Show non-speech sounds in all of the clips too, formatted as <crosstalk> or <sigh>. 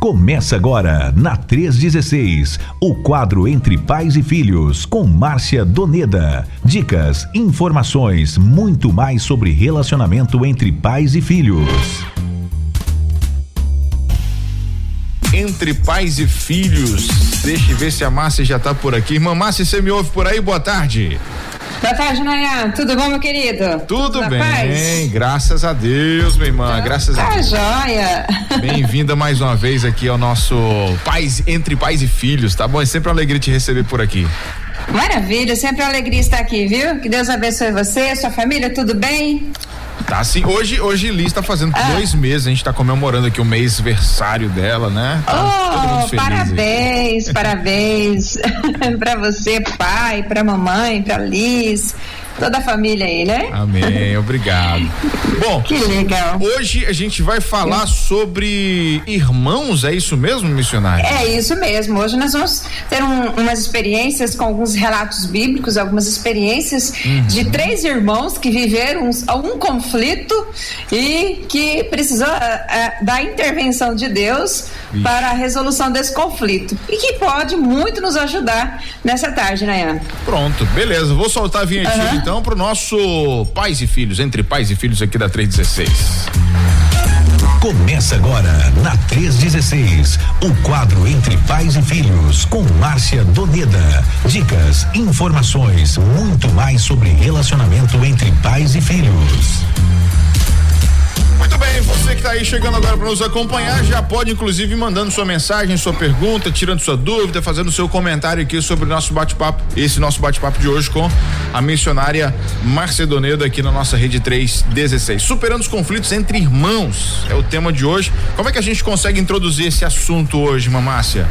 Começa agora, na 316, o quadro Entre Pais e Filhos, com Márcia Doneda. Dicas, informações, muito mais sobre relacionamento entre pais e filhos. Entre pais e filhos. Deixa eu ver se a Márcia já tá por aqui. Irmã Márcia, você me ouve por aí? Boa tarde. Boa tarde, Nayan. Tudo bom, meu querido? Tudo, Tudo bem, paz? graças a Deus, minha irmã. Tá, graças tá a Deus. joia. <laughs> Bem-vinda mais uma vez aqui ao nosso Pais Entre Pais e Filhos, tá bom? É sempre uma alegria te receber por aqui. Maravilha, sempre uma alegria estar aqui, viu? Que Deus abençoe você, sua família, tudo bem? Tá sim. Hoje, hoje Liz está fazendo ah. dois meses, a gente está comemorando aqui o mês versário dela, né? Tá oh, parabéns, aí. parabéns para <laughs> você, pai, para mamãe, para Liz, toda a família aí, né? Amém, obrigado. Bom, que legal. Hoje a gente vai falar sobre irmãos, é isso mesmo, missionário? É isso mesmo. Hoje nós vamos ter um, umas experiências com alguns relatos bíblicos, algumas experiências uhum. de três irmãos que viveram algum conflito e que precisou uh, da intervenção de Deus Ixi. para a resolução desse conflito e que pode muito nos ajudar nessa tarde, Nayan. Pronto, beleza. Vou soltar a vinhetinha uhum. então então para o nosso Pais e Filhos, entre Pais e Filhos aqui da 316. Começa agora na 316, o quadro Entre Pais e Filhos, com Márcia Doneda. Dicas, informações, muito mais sobre relacionamento entre pais e filhos. Muito bem, você que está aí chegando agora para nos acompanhar, já pode inclusive mandando sua mensagem, sua pergunta, tirando sua dúvida, fazendo seu comentário aqui sobre o nosso bate-papo, esse nosso bate-papo de hoje com a missionária Marcedonedo aqui na nossa rede 316. Superando os conflitos entre irmãos é o tema de hoje. Como é que a gente consegue introduzir esse assunto hoje, Mamácia?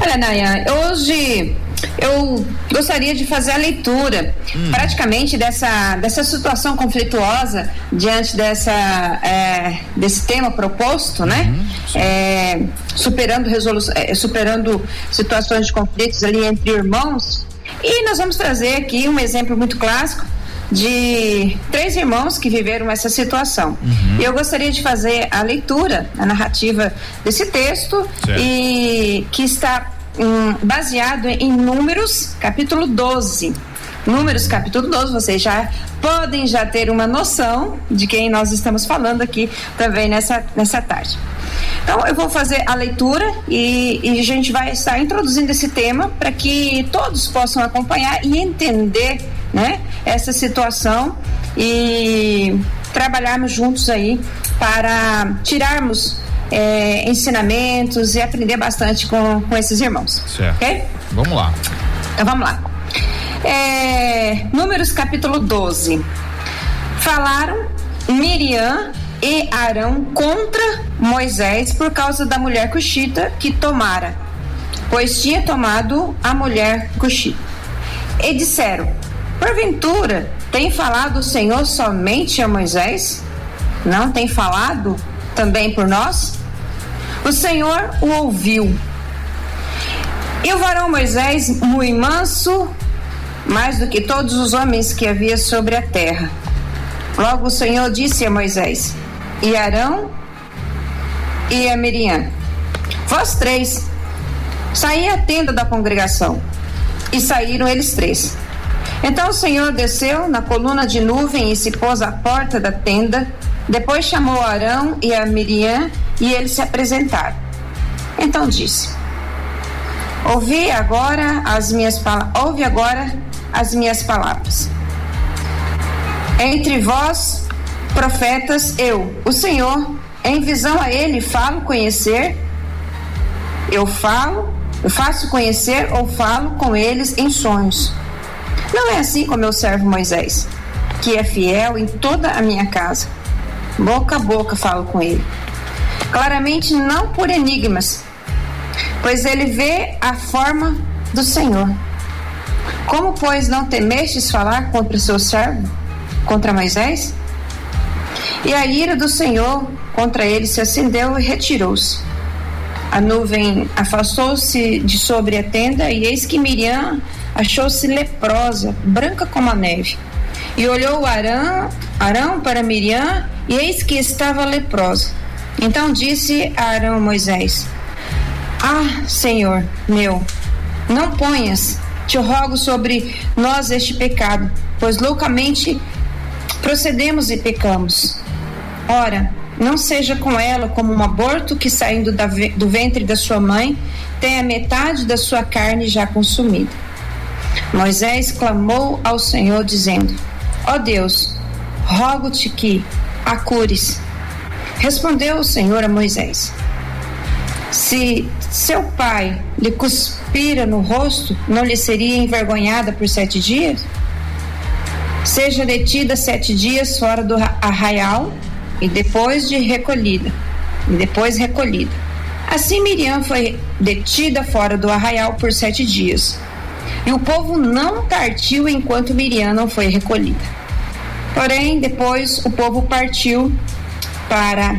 Olha, Naya, hoje eu gostaria de fazer a leitura hum. praticamente dessa, dessa situação conflituosa diante dessa, é, desse tema proposto, né? Uhum, é, superando, é, superando situações de conflitos ali entre irmãos. E nós vamos trazer aqui um exemplo muito clássico de três irmãos que viveram essa situação. Uhum. E eu gostaria de fazer a leitura, a narrativa desse texto certo. e que está um, baseado em Números, capítulo 12. Números, capítulo 12, vocês já podem já ter uma noção de quem nós estamos falando aqui também nessa, nessa tarde. Então, eu vou fazer a leitura e, e a gente vai estar introduzindo esse tema para que todos possam acompanhar e entender né, essa situação e trabalharmos juntos aí para tirarmos é, ensinamentos e aprender bastante com, com esses irmãos. Certo. Ok? Vamos lá. Então vamos lá. É, números capítulo 12. Falaram Miriam e Arão contra Moisés por causa da mulher cuxita que tomara, pois tinha tomado a mulher cuxita. E disseram: Porventura, tem falado o Senhor somente a Moisés? Não tem falado também por nós? O Senhor o ouviu. E o varão Moisés, muito manso, mais do que todos os homens que havia sobre a terra. Logo o Senhor disse a Moisés, e Arão e a Miriam: Vós três, saí à tenda da congregação. E saíram eles três. Então o Senhor desceu na coluna de nuvem e se pôs à porta da tenda. Depois chamou Arão e a Miriam e eles se apresentaram. Então disse: Ouvi agora as minhas ouve agora as minhas palavras. Entre vós, profetas, eu, o Senhor, em visão a ele falo conhecer, eu falo, eu faço conhecer ou falo com eles em sonhos. Não é assim com meu servo Moisés, que é fiel em toda a minha casa. Boca a boca falo com ele. Claramente não por enigmas, pois ele vê a forma do Senhor. Como, pois, não temestes falar contra o seu servo, contra Moisés? E a ira do Senhor contra ele se acendeu e retirou-se. A nuvem afastou-se de sobre a tenda, e eis que Miriam achou-se leprosa, branca como a neve. E olhou Arão, Arão para Miriam, e eis que estava leprosa. Então disse Arão a Moisés: Ah, Senhor meu, não ponhas, te rogo sobre nós este pecado, pois loucamente procedemos e pecamos. Ora, não seja com ela como um aborto que saindo do ventre da sua mãe tem a metade da sua carne já consumida. Moisés clamou ao Senhor, dizendo: Ó Deus, rogo-te que a cures. Respondeu o Senhor a Moisés: Se seu pai lhe cuspira no rosto, não lhe seria envergonhada por sete dias? Seja detida sete dias fora do arraial e depois de recolhida, e depois recolhida. Assim Miriam foi detida fora do arraial por sete dias. E o povo não partiu enquanto Miriam não foi recolhida. Porém, depois o povo partiu para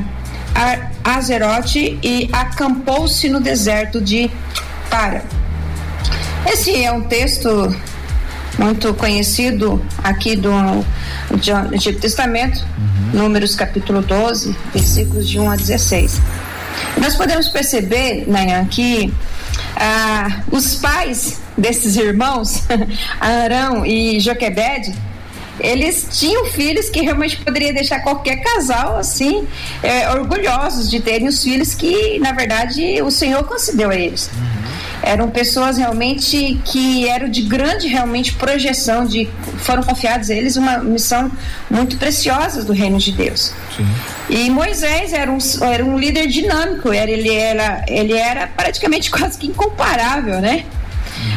Azerote e acampou-se no deserto de Para. Esse é um texto muito conhecido aqui do, Antigo Testamento, uhum. Números capítulo 12, versículos de 1 a 16. Nós podemos perceber, Nayan, que ah, os pais desses irmãos, <laughs> Arão e Joquebed, eles tinham filhos que realmente poderia deixar qualquer casal assim é, orgulhosos de terem os filhos que na verdade o Senhor concedeu a eles. Uhum. Eram pessoas realmente que eram de grande realmente projeção, de foram confiados a eles uma missão muito preciosa do reino de Deus. Sim. E Moisés era um, era um líder dinâmico, era, ele, era, ele era praticamente <laughs> quase que incomparável, né?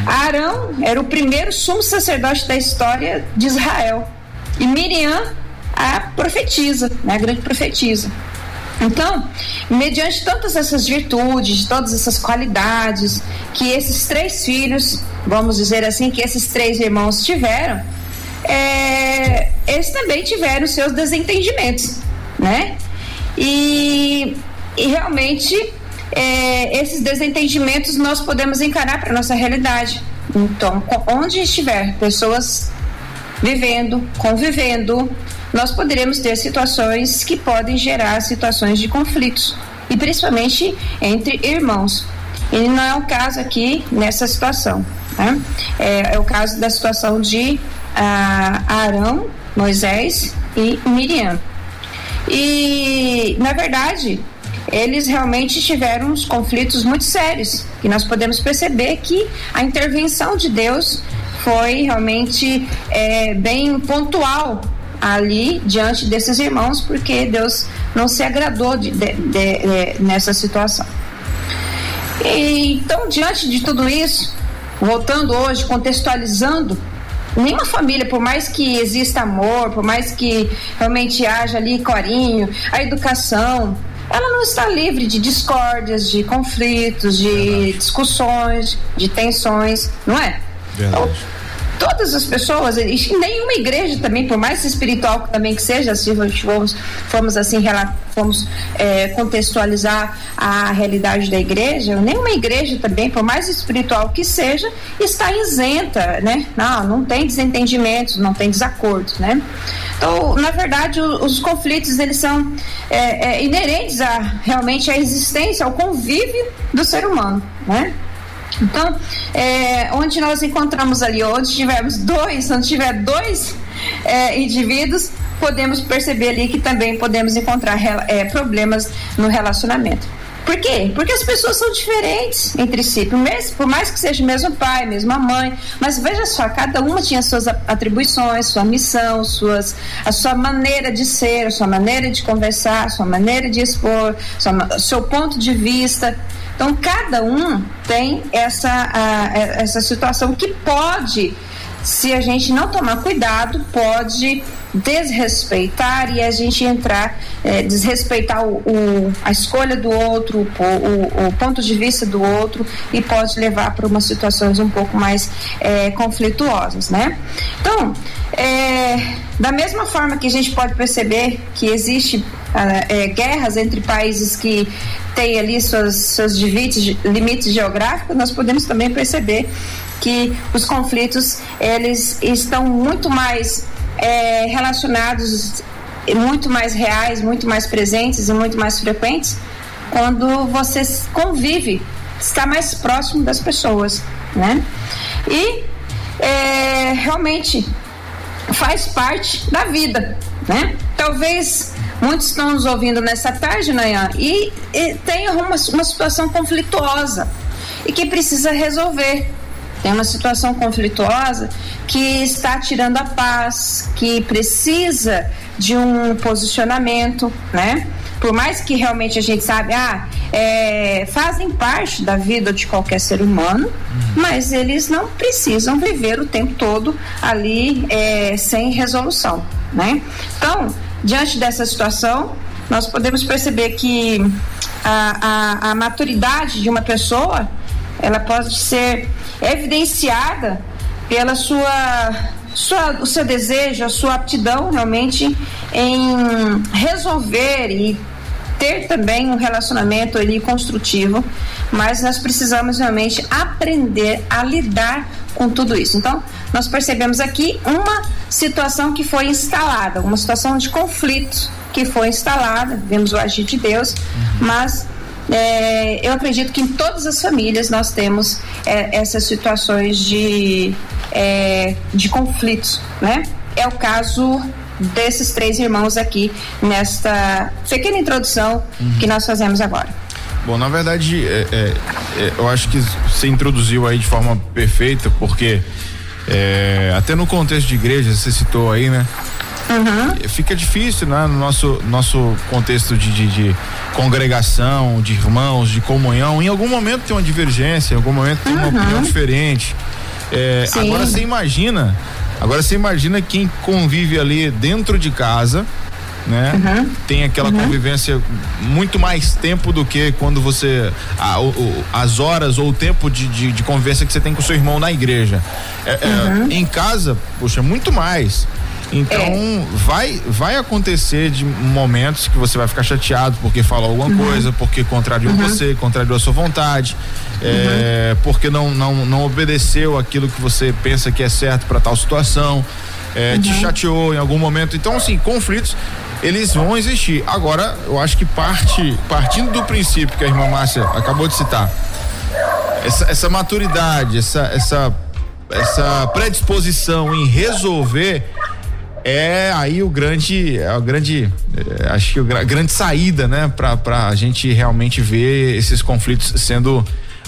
Arão era o primeiro sumo sacerdote da história de Israel. E Miriam, a profetisa, né, a grande profetisa. Então, mediante todas essas virtudes, todas essas qualidades que esses três filhos, vamos dizer assim, que esses três irmãos tiveram, é, eles também tiveram seus desentendimentos, né? E, e realmente é, esses desentendimentos nós podemos encarar para nossa realidade. Então, onde estiver pessoas vivendo, convivendo, nós poderemos ter situações que podem gerar situações de conflitos, e principalmente entre irmãos. E não é o caso aqui nessa situação. Né? É, é, o caso da situação de ah, Arão, Moisés e Miriam. E, na verdade, eles realmente tiveram uns conflitos muito sérios e nós podemos perceber que a intervenção de Deus foi realmente é, bem pontual ali diante desses irmãos porque Deus não se agradou de, de, de, de nessa situação. E, então, diante de tudo isso, voltando hoje, contextualizando nenhuma família, por mais que exista amor, por mais que realmente haja ali carinho, a educação, ela não está livre de discórdias, de conflitos, de Verdade. discussões, de tensões, não é? Verdade. Então, todas as pessoas, e nenhuma igreja também, por mais espiritual também que seja, se formos, formos assim, formos é, contextualizar a realidade da igreja, nenhuma igreja também, por mais espiritual que seja, está isenta, né? Não, não tem desentendimentos, não tem desacordos, né? Então, na verdade, os, os conflitos eles são é, é, inerentes a realmente à existência, ao convívio do ser humano, né? Então, é, onde nós encontramos ali, onde tivermos dois, onde tiver dois é, indivíduos, podemos perceber ali que também podemos encontrar é, problemas no relacionamento. Por quê? Porque as pessoas são diferentes entre si, por mais, por mais que seja o mesmo pai, mesma mãe, mas veja só, cada uma tinha suas atribuições, sua missão, suas, a sua maneira de ser, a sua maneira de conversar, a sua maneira de expor, sua, seu ponto de vista. Então, cada um tem essa, a, essa situação que pode, se a gente não tomar cuidado, pode desrespeitar e a gente entrar, é, desrespeitar o, o, a escolha do outro, o, o, ponto de vista do outro e pode levar para umas situações um pouco mais é, conflituosas, né? Então, é, da mesma forma que a gente pode perceber que existe é, guerras entre países que têm ali suas, seus limites, limites geográficos, nós podemos também perceber que os conflitos eles estão muito mais é, relacionados muito mais reais, muito mais presentes e muito mais frequentes quando você convive, está mais próximo das pessoas, né? E é, realmente faz parte da vida, né? Talvez muitos estão nos ouvindo nessa tarde, Nayan, e, e tem uma, uma situação conflituosa e que precisa resolver. Tem uma situação conflituosa que está tirando a paz, que precisa de um posicionamento, né? Por mais que realmente a gente sabe, ah, é, fazem parte da vida de qualquer ser humano, uhum. mas eles não precisam viver o tempo todo ali é, sem resolução, né? Então, diante dessa situação, nós podemos perceber que a, a, a maturidade de uma pessoa ela pode ser evidenciada pela sua, sua, o seu desejo, a sua aptidão realmente em resolver e ter também um relacionamento ali construtivo, mas nós precisamos realmente aprender a lidar com tudo isso. Então, nós percebemos aqui uma situação que foi instalada, uma situação de conflito que foi instalada, vemos o agir de Deus, uhum. mas é, eu acredito que em todas as famílias nós temos é, essas situações de, é, de conflitos, né? É o caso desses três irmãos aqui nesta pequena introdução uhum. que nós fazemos agora. Bom, na verdade, é, é, é, eu acho que você introduziu aí de forma perfeita, porque é, até no contexto de igreja, você citou aí, né? Uhum. Fica difícil, né? No nosso, nosso contexto de, de, de, congregação, de irmãos, de comunhão, em algum momento tem uma divergência, em algum momento tem uma uhum. opinião diferente. É, agora você imagina, agora você imagina quem convive ali dentro de casa, né? Uhum. Tem aquela uhum. convivência muito mais tempo do que quando você a, o, as horas ou o tempo de, de, de, convivência que você tem com seu irmão na igreja. É, é, uhum. em casa, poxa, muito mais. Então, é. vai vai acontecer de momentos que você vai ficar chateado porque falou alguma uhum. coisa, porque contrariou uhum. você, contrariou a sua vontade, é, uhum. porque não, não, não obedeceu aquilo que você pensa que é certo para tal situação, é, te chateou em algum momento. Então, assim, conflitos eles vão existir. Agora, eu acho que parte, partindo do princípio que a irmã Márcia acabou de citar, essa, essa maturidade, essa, essa, essa predisposição em resolver é aí o grande, é o grande, é, acho que a grande saída, né, para a gente realmente ver esses conflitos sendo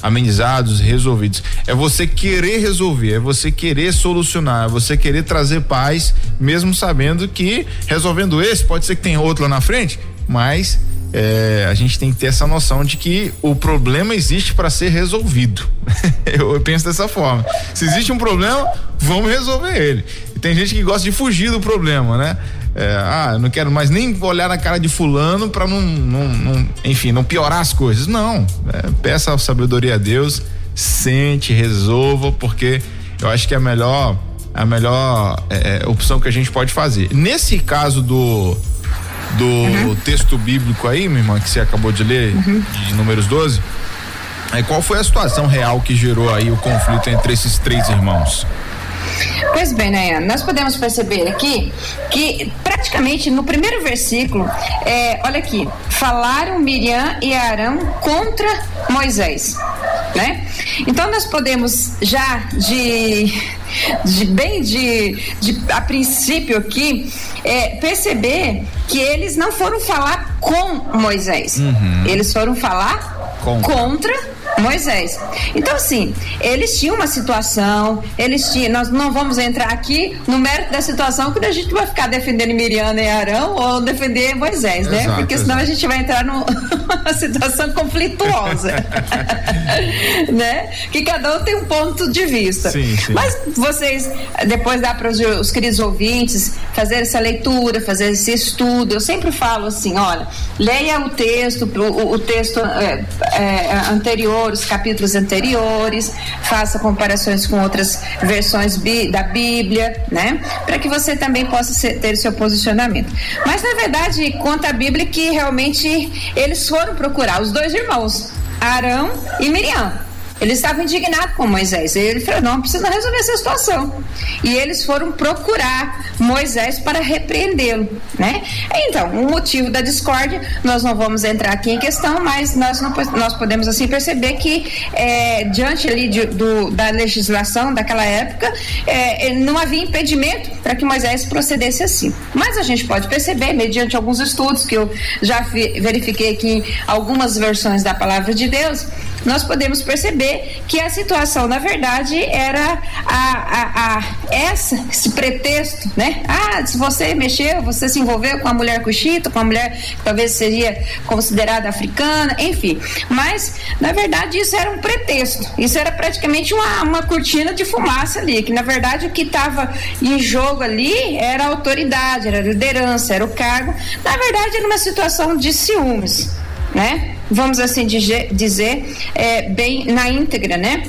amenizados, resolvidos. É você querer resolver, é você querer solucionar, é você querer trazer paz, mesmo sabendo que resolvendo esse, pode ser que tenha outro lá na frente, mas é, a gente tem que ter essa noção de que o problema existe para ser resolvido. <laughs> eu, eu, penso dessa forma. Se existe um problema, vamos resolver ele. E tem gente que gosta de fugir do problema, né? É, ah, não quero mais nem olhar na cara de fulano para não, não, não, enfim, não piorar as coisas. Não, é, peça a sabedoria a Deus, sente, resolva, porque eu acho que é a melhor, a melhor é, é, opção que a gente pode fazer. Nesse caso do do uhum. texto bíblico aí, minha irmã, que você acabou de ler, uhum. de números 12, aí qual foi a situação real que gerou aí o conflito entre esses três irmãos? Pois bem, Nayana, nós podemos perceber aqui que praticamente no primeiro versículo, é, olha aqui, falaram Miriam e Arão contra Moisés, né? Então nós podemos já de, de bem de, de a princípio aqui é, perceber que eles não foram falar com Moisés, uhum. eles foram falar contra, contra Moisés. Então, assim, eles tinham uma situação, eles tinham. Nós não vamos entrar aqui no mérito da situação, quando a gente vai ficar defendendo Miriam e Arão ou defender Moisés, né? Exato, Porque senão exato. a gente vai entrar <laughs> numa situação conflituosa. <laughs> né? Que cada um tem um ponto de vista. Sim, sim. Mas vocês, depois dá para os, os queridos ouvintes fazer essa leitura, fazer esse estudo. Eu sempre falo assim: olha, leia o texto, o, o texto é, é, anterior os capítulos anteriores, faça comparações com outras versões da Bíblia, né? Para que você também possa ser, ter seu posicionamento. Mas na verdade, conta a Bíblia que realmente eles foram procurar os dois irmãos, Arão e Miriam. Ele estava indignado com Moisés. Ele falou: não, precisa resolver essa situação. E eles foram procurar Moisés para repreendê-lo, né? Então, o motivo da discórdia, nós não vamos entrar aqui em questão, mas nós, não, nós podemos assim perceber que é, diante ali de, do, da legislação daquela época, é, não havia impedimento para que Moisés procedesse assim. Mas a gente pode perceber, mediante alguns estudos que eu já verifiquei aqui algumas versões da palavra de Deus, nós podemos perceber que a situação, na verdade, era a, a, a essa, esse pretexto, né? Ah, se você mexeu, você se envolveu com a mulher cuxita, com a mulher que talvez seria considerada africana, enfim. Mas, na verdade, isso era um pretexto. Isso era praticamente uma, uma cortina de fumaça ali, que na verdade o que estava em jogo ali era a autoridade, era a liderança, era o cargo. Na verdade, era uma situação de ciúmes, né? vamos assim dizer, é, bem na íntegra, né?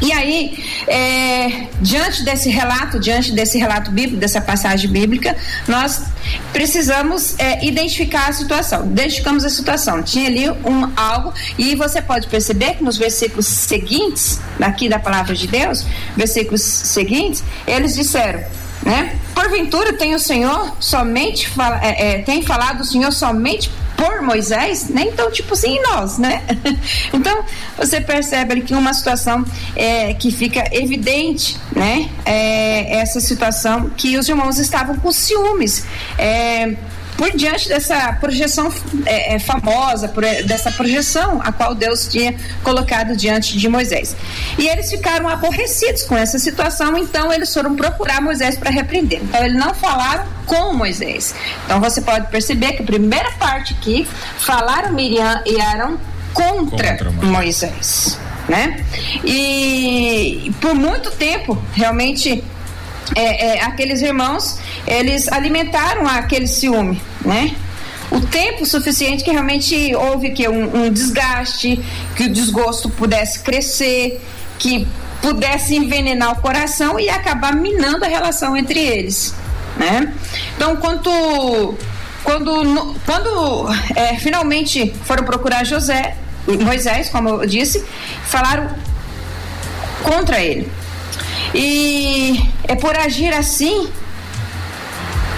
E aí, é, diante desse relato, diante desse relato bíblico, dessa passagem bíblica, nós precisamos é, identificar a situação. Identificamos a situação. Tinha ali um algo e você pode perceber que nos versículos seguintes, daqui da palavra de Deus, versículos seguintes, eles disseram, né? Porventura tem o Senhor somente fala, é, é tem falado o Senhor somente por Moisés, né? Então, tipo assim, nós, né? <laughs> então, você percebe ali que uma situação é, que fica evidente, né? É, essa situação que os irmãos estavam com ciúmes. É, por diante dessa projeção é, é, famosa, por, é, dessa projeção a qual Deus tinha colocado diante de Moisés. E eles ficaram aborrecidos com essa situação, então eles foram procurar Moisés para repreender. Então eles não falaram com Moisés. Então você pode perceber que a primeira parte aqui falaram Miriam e Arão contra, contra Moisés. Né? E por muito tempo, realmente, é, é, aqueles irmãos eles alimentaram aquele ciúme, né? O tempo suficiente que realmente houve que um, um desgaste, que o desgosto pudesse crescer, que pudesse envenenar o coração e acabar minando a relação entre eles, né? Então, quando quando quando é, finalmente foram procurar José, Moisés, como eu disse, falaram contra ele. E é por agir assim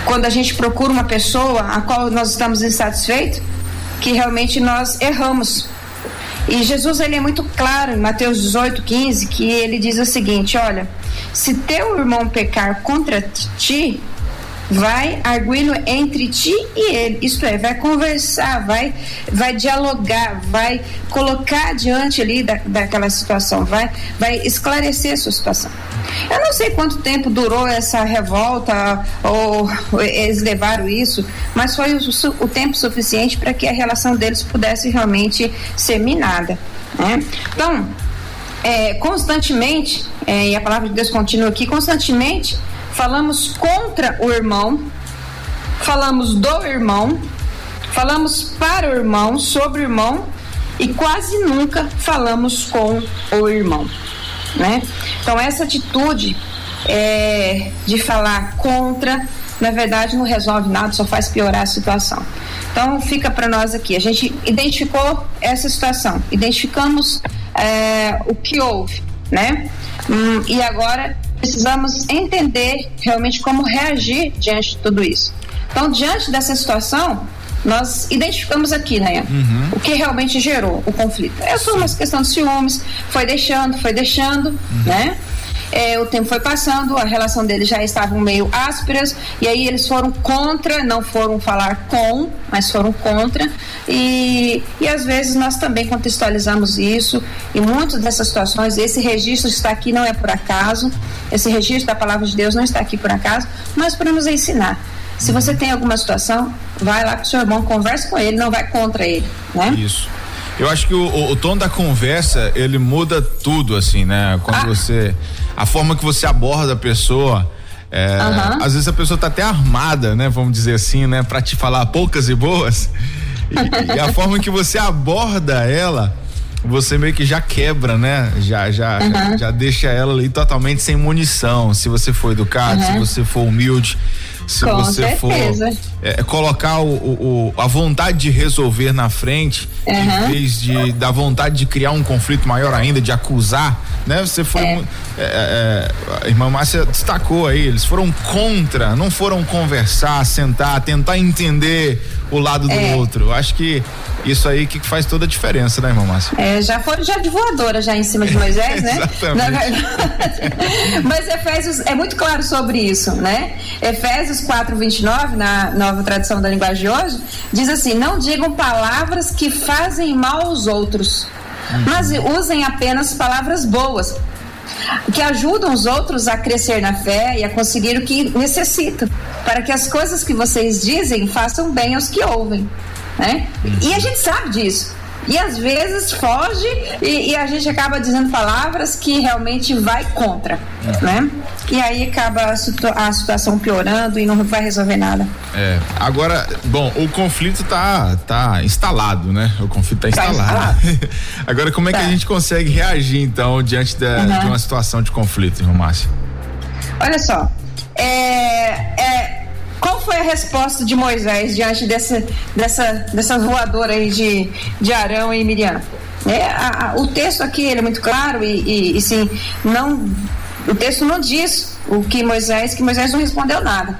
quando a gente procura uma pessoa a qual nós estamos insatisfeitos, que realmente nós erramos. E Jesus ele é muito claro em Mateus 18, 15, que ele diz o seguinte: olha, se teu irmão pecar contra ti, vai arguindo entre ti e ele, isto é, vai conversar, vai, vai dialogar, vai colocar diante ali da, daquela situação, vai, vai esclarecer a sua situação. Eu não sei quanto tempo durou essa revolta ou eles levaram isso, mas foi o, o tempo suficiente para que a relação deles pudesse realmente ser minada. Né? Então, é, constantemente, é, e a palavra de Deus continua aqui, constantemente falamos contra o irmão, falamos do irmão, falamos para o irmão, sobre o irmão e quase nunca falamos com o irmão, né? Então essa atitude é, de falar contra, na verdade não resolve nada, só faz piorar a situação. Então fica para nós aqui, a gente identificou essa situação, identificamos é, o que houve, né? Hum, e agora precisamos entender realmente como reagir diante de tudo isso. Então, diante dessa situação, nós identificamos aqui, né, uhum. o que realmente gerou o conflito. É só uma questão de ciúmes, foi deixando, foi deixando, uhum. né? É, o tempo foi passando, a relação deles já estavam meio ásperas, e aí eles foram contra, não foram falar com, mas foram contra, e, e às vezes nós também contextualizamos isso, e muitas dessas situações, esse registro está aqui não é por acaso, esse registro da palavra de Deus não está aqui por acaso, mas para nos ensinar. Se você tem alguma situação, vai lá com o seu irmão, converse com ele, não vai contra ele, né? Isso. Eu acho que o, o, o, tom da conversa, ele muda tudo, assim, né? Quando ah. você. A forma que você aborda a pessoa. É, uhum. Às vezes a pessoa tá até armada, né? Vamos dizer assim, né? Pra te falar poucas e boas. E, e a forma que você aborda ela, você meio que já quebra, né? Já, já, uhum. já, já, deixa ela ali totalmente sem munição. Se você for educado, uhum. se você for humilde Se Com você certeza. for é, colocar o, o, a vontade de resolver na frente, uhum. em vez de da vontade de criar um conflito maior ainda, de acusar, né? Você foi. É. É, é a irmã Márcia destacou aí, eles foram contra, não foram conversar, sentar, tentar entender o lado do é. outro. Acho que isso aí que faz toda a diferença, né, irmã Márcia? É, já foram já de voadora já em cima de Moisés, né? <laughs> Verdade. <laughs> Mas Efésios é muito claro sobre isso, né? Efésios 4, 29, na nova tradução da linguagem de hoje, diz assim: não digam palavras que fazem mal aos outros, mas usem apenas palavras boas que ajudam os outros a crescer na fé e a conseguir o que necessitam, para que as coisas que vocês dizem façam bem aos que ouvem. Né? E a gente sabe disso. E às vezes foge e, e, a gente acaba dizendo palavras que realmente vai contra, é. né? E aí acaba a, situa a, situação piorando e não vai resolver nada. É. Agora, bom, o conflito tá tá instalado, né? O conflito tá instalado. Tá instalado. <laughs> Agora, como é tá. que a gente consegue reagir então diante da, uhum. de uma situação de conflito, irmão Márcio? Olha só, é, é qual foi a resposta de Moisés diante dessa, dessa, dessa voadora aí de, de Arão e Miriam? É, a, a, o texto aqui ele é muito claro e, e, e, sim, não, o texto não diz o que Moisés, que Moisés não respondeu nada.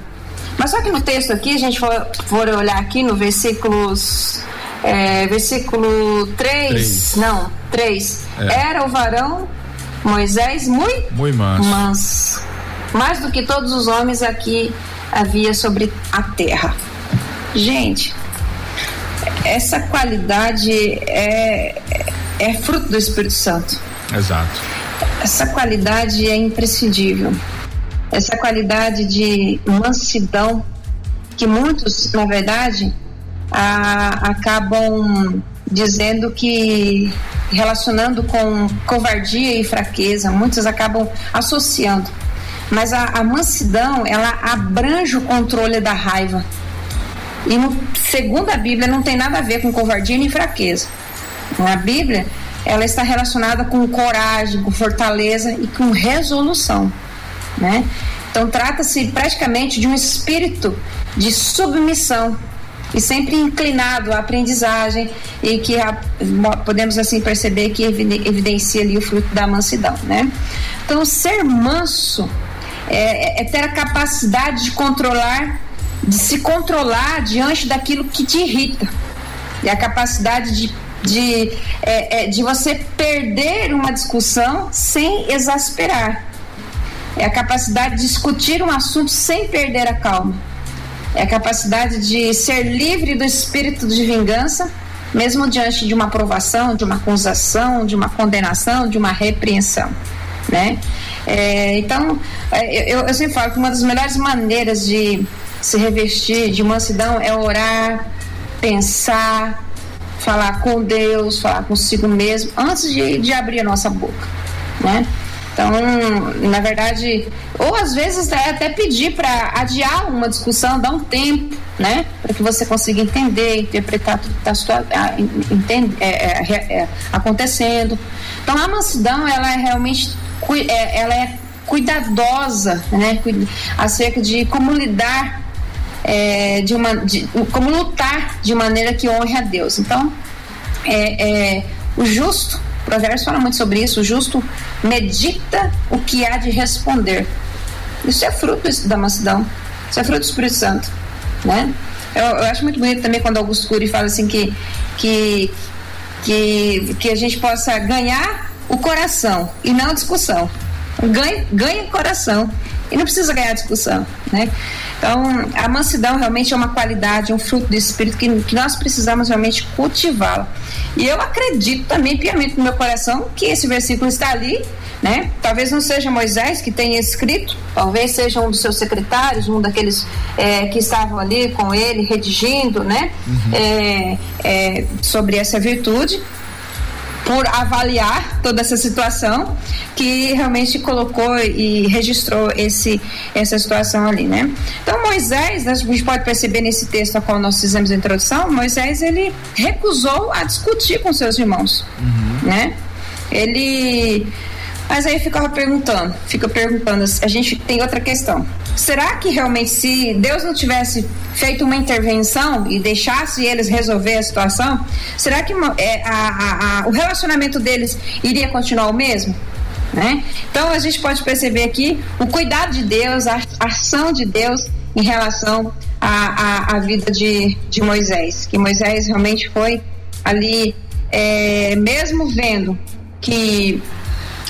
Mas só que no texto aqui, a gente for, for olhar aqui no versículos, é, versículo 3, 3, não, 3, é. era o varão Moisés muito, muito manso. manso, mais do que todos os homens aqui havia sobre a terra. Gente, essa qualidade é, é fruto do Espírito Santo. Exato. Essa qualidade é imprescindível. Essa qualidade de mansidão que muitos, na verdade, a, acabam dizendo que relacionando com covardia e fraqueza, muitos acabam associando. Mas a, a mansidão, ela abrange o controle da raiva. E no, segundo a Bíblia, não tem nada a ver com covardia nem fraqueza. Na Bíblia, ela está relacionada com coragem, com fortaleza e com resolução, né? Então trata-se praticamente de um espírito de submissão e sempre inclinado à aprendizagem e que a, podemos assim perceber que evidencia ali o fruto da mansidão, né? Então ser manso é, é ter a capacidade de controlar, de se controlar diante daquilo que te irrita. E a capacidade de, de, é, é, de você perder uma discussão sem exasperar. É a capacidade de discutir um assunto sem perder a calma. É a capacidade de ser livre do espírito de vingança, mesmo diante de uma aprovação, de uma acusação, de uma condenação, de uma repreensão, né? É, então, é, eu, eu sempre falo que uma das melhores maneiras de se revestir de mansidão é orar, pensar, falar com Deus, falar consigo mesmo, antes de, de abrir a nossa boca, né? Então, na verdade, ou às vezes é até pedir para adiar uma discussão, dar um tempo, né? Para que você consiga entender, interpretar tudo que está é, é, é, acontecendo. Então, a mansidão, ela é realmente ela é cuidadosa, né, acerca de como lidar é, de uma, de, como lutar de maneira que honre a Deus. Então, é, é, o justo, o Provérbios fala muito sobre isso, o justo medita o que há de responder. Isso é fruto da mansidão, isso é fruto do Espírito Santo, né? Eu, eu acho muito bonito também quando Augusto Cury fala assim que, que, que, que a gente possa ganhar o coração e não a discussão. Ganha, ganha coração e não precisa ganhar discussão, né? Então, a mansidão realmente é uma qualidade, um fruto do espírito que, que nós precisamos realmente cultivá-la. E eu acredito também piamente no meu coração que esse versículo está ali, né? Talvez não seja Moisés que tenha escrito, talvez seja um dos seus secretários, um daqueles é, que estavam ali com ele redigindo, né? Uhum. É, é, sobre essa virtude por avaliar toda essa situação que realmente colocou e registrou esse, essa situação ali, né? Então Moisés, a gente pode perceber nesse texto a qual nós fizemos a introdução, Moisés ele recusou a discutir com seus irmãos, uhum. né? Ele mas aí ficava perguntando, fica perguntando, a gente tem outra questão. será que realmente se Deus não tivesse feito uma intervenção e deixasse eles resolver a situação, será que é, a, a, a, o relacionamento deles iria continuar o mesmo? Né? Então a gente pode perceber aqui o cuidado de Deus, a ação de Deus em relação à, à vida de, de Moisés. Que Moisés realmente foi ali, é, mesmo vendo que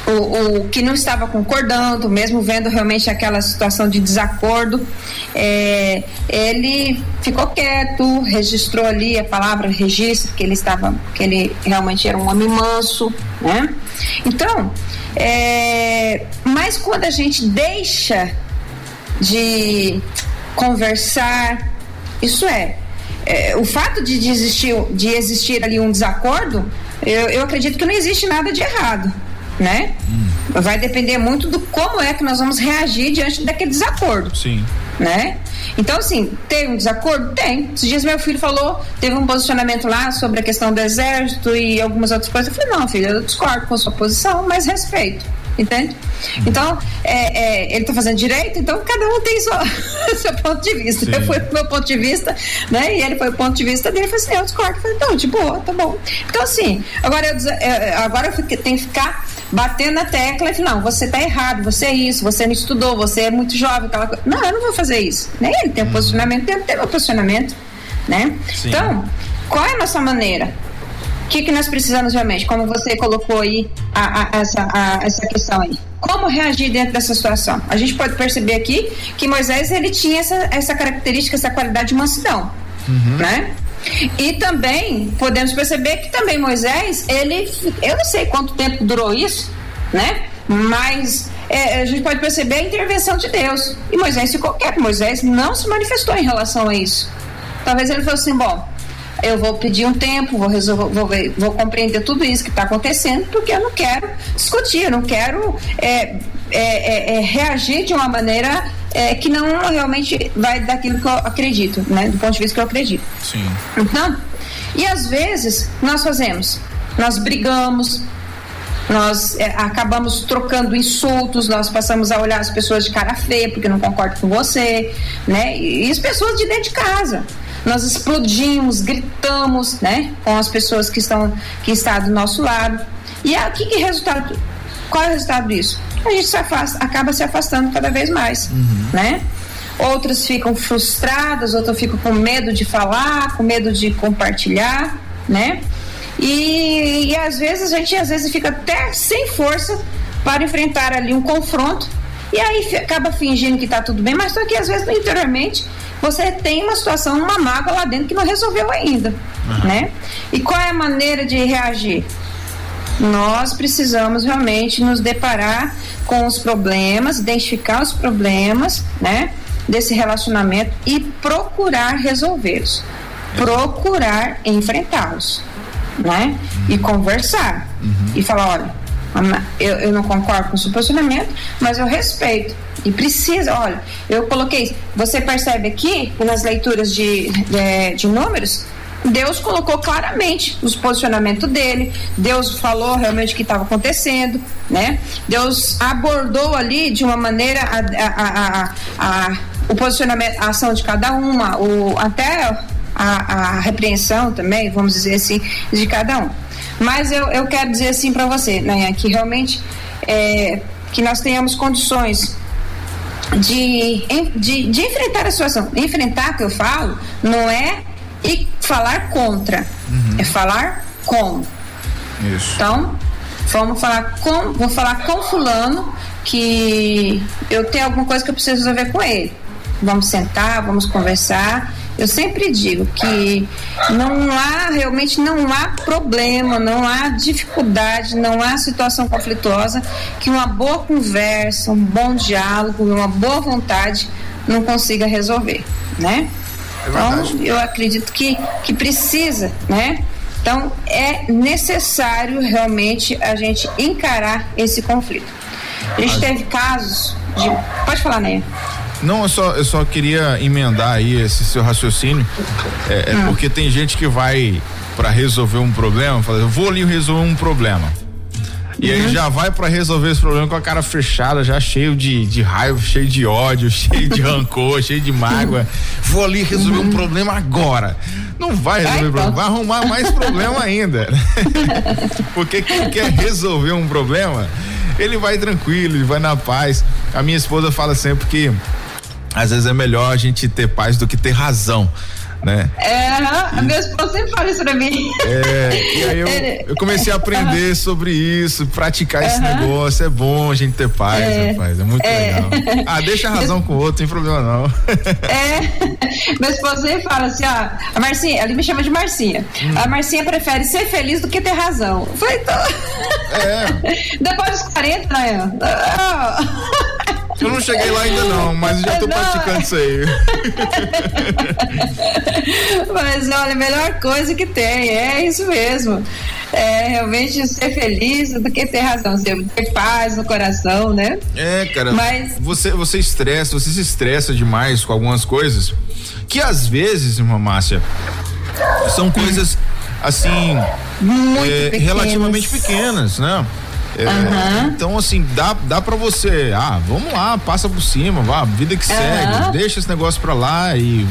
o, o, que não estava concordando, mesmo vendo realmente aquela situação de desacordo, é, ele ficou quieto, registrou ali a palavra registro que ele estava, que ele realmente era um homem manso, né? Então, é, mas quando a gente deixa de conversar, isso é, é o fato de, existir, de existir ali um desacordo, eu, eu acredito que não existe nada de errado né? Hum. Vai depender muito do como é que nós vamos reagir diante daquele desacordo. Sim. Né? Então, assim, tem um desacordo? Tem. Esses dias meu filho falou, teve um posicionamento lá sobre a questão do exército e algumas outras coisas. Eu falei, não, filho, eu discordo com a sua posição, mas respeito. Entende? Uhum. Então, é, é, ele está fazendo direito, então cada um tem seu, <laughs> seu ponto de vista. Sim. Eu fui pro meu ponto de vista, né? E ele foi o ponto de vista dele, eu falei assim, eu discordo. Eu falei, não, de boa, tá bom. Então, assim, agora eu, agora eu tenho que ficar batendo na tecla e não, você está errado, você é isso, você não estudou, você é muito jovem, aquela coisa. Não, eu não vou fazer isso. Nem ele tem um uhum. posicionamento, tem, um posicionamento, né? Sim. Então, qual é a nossa maneira? O que, que nós precisamos realmente? Como você colocou aí a, a, essa, a, essa questão aí. Como reagir dentro dessa situação? A gente pode perceber aqui que Moisés ele tinha essa, essa característica, essa qualidade de mansidão, uhum. né? E também podemos perceber que também Moisés, ele, eu não sei quanto tempo durou isso, né? Mas é, a gente pode perceber a intervenção de Deus. E Moisés ficou quieto. Moisés não se manifestou em relação a isso. Talvez ele fosse assim: bom, eu vou pedir um tempo, vou resolver, vou, ver, vou compreender tudo isso que está acontecendo, porque eu não quero discutir, eu não quero é, é, é, é reagir de uma maneira é, que não realmente vai daquilo que eu acredito, né? Do ponto de vista que eu acredito. Sim. Então, e às vezes nós fazemos, nós brigamos, nós é, acabamos trocando insultos, nós passamos a olhar as pessoas de cara feia porque não concordam com você, né? E, e as pessoas de dentro de casa. Nós explodimos, gritamos, né? Com as pessoas que estão que estão do nosso lado. E o que, que resultado? Qual é o resultado disso? A gente se afasta, acaba se afastando cada vez mais, uhum. né? Outras ficam frustradas, outras ficam com medo de falar, com medo de compartilhar, né? E, e às vezes a gente às vezes fica até sem força para enfrentar ali um confronto e aí acaba fingindo que está tudo bem, mas só que às vezes interiormente você tem uma situação, uma mágoa lá dentro que não resolveu ainda, uhum. né? E qual é a maneira de reagir? Nós precisamos realmente nos deparar com os problemas, identificar os problemas, né? Desse relacionamento e procurar resolvê-los, procurar enfrentá-los, né? E conversar uhum. e falar, olha, eu, eu não concordo com o seu posicionamento, mas eu respeito. E precisa, olha, eu coloquei. Você percebe aqui, nas leituras de, de, de números, Deus colocou claramente os posicionamentos dele, Deus falou realmente o que estava acontecendo, né? Deus abordou ali de uma maneira a, a, a, a o posicionamento, a ação de cada uma, o, até a, a repreensão também, vamos dizer assim, de cada um. Mas eu, eu quero dizer assim para você, né, que realmente é, que nós tenhamos condições de, de, de enfrentar a situação. Enfrentar, que eu falo, não é e falar contra, uhum. é falar com. Isso. Então, vamos falar com, vou falar com fulano que eu tenho alguma coisa que eu preciso resolver com ele. Vamos sentar, vamos conversar eu sempre digo que não há, realmente não há problema, não há dificuldade, não há situação conflituosa que uma boa conversa, um bom diálogo, uma boa vontade não consiga resolver, né? É então, eu acredito que, que precisa, né? Então, é necessário realmente a gente encarar esse conflito. A gente teve casos de. Pode falar, Neia. Não, eu só, eu só queria emendar aí esse seu raciocínio, é, é hum. porque tem gente que vai para resolver um problema, fala, eu vou ali resolver um problema. E aí uhum. já vai para resolver esse problema com a cara fechada, já cheio de, de raiva, cheio de ódio, <laughs> cheio de rancor, cheio de mágoa. Vou ali resolver um problema agora. Não vai resolver Ai, problema, vai arrumar mais problema ainda. <laughs> Porque quem quer resolver um problema, ele vai tranquilo, ele vai na paz. A minha esposa fala sempre que às vezes é melhor a gente ter paz do que ter razão né? É, a minha esposa sempre fala isso pra mim. É, e aí eu, eu comecei a aprender sobre isso, praticar esse negócio, é bom a gente ter paz, é, rapaz, é muito é. legal. Ah, deixa a razão com o outro, sem problema não. É, minha esposa sempre fala assim, ó, a Marcinha, ela me chama de Marcinha, hum. a Marcinha prefere ser feliz do que ter razão. Eu falei, então... É. <laughs> Depois dos 40, né? <laughs> Eu não cheguei lá ainda não, mas já tô não. praticando isso aí. <laughs> mas olha, a melhor coisa que tem, é isso mesmo. É realmente ser feliz do que ter razão, ter paz no coração, né? É, cara. Mas você você estressa, você se estressa demais com algumas coisas que às vezes, irmã Márcia, são coisas assim é, relativamente pequenas, né? É, uhum. Então, assim, dá, dá pra você, ah, vamos lá, passa por cima, vá, vida que uhum. segue, deixa esse negócio pra lá e.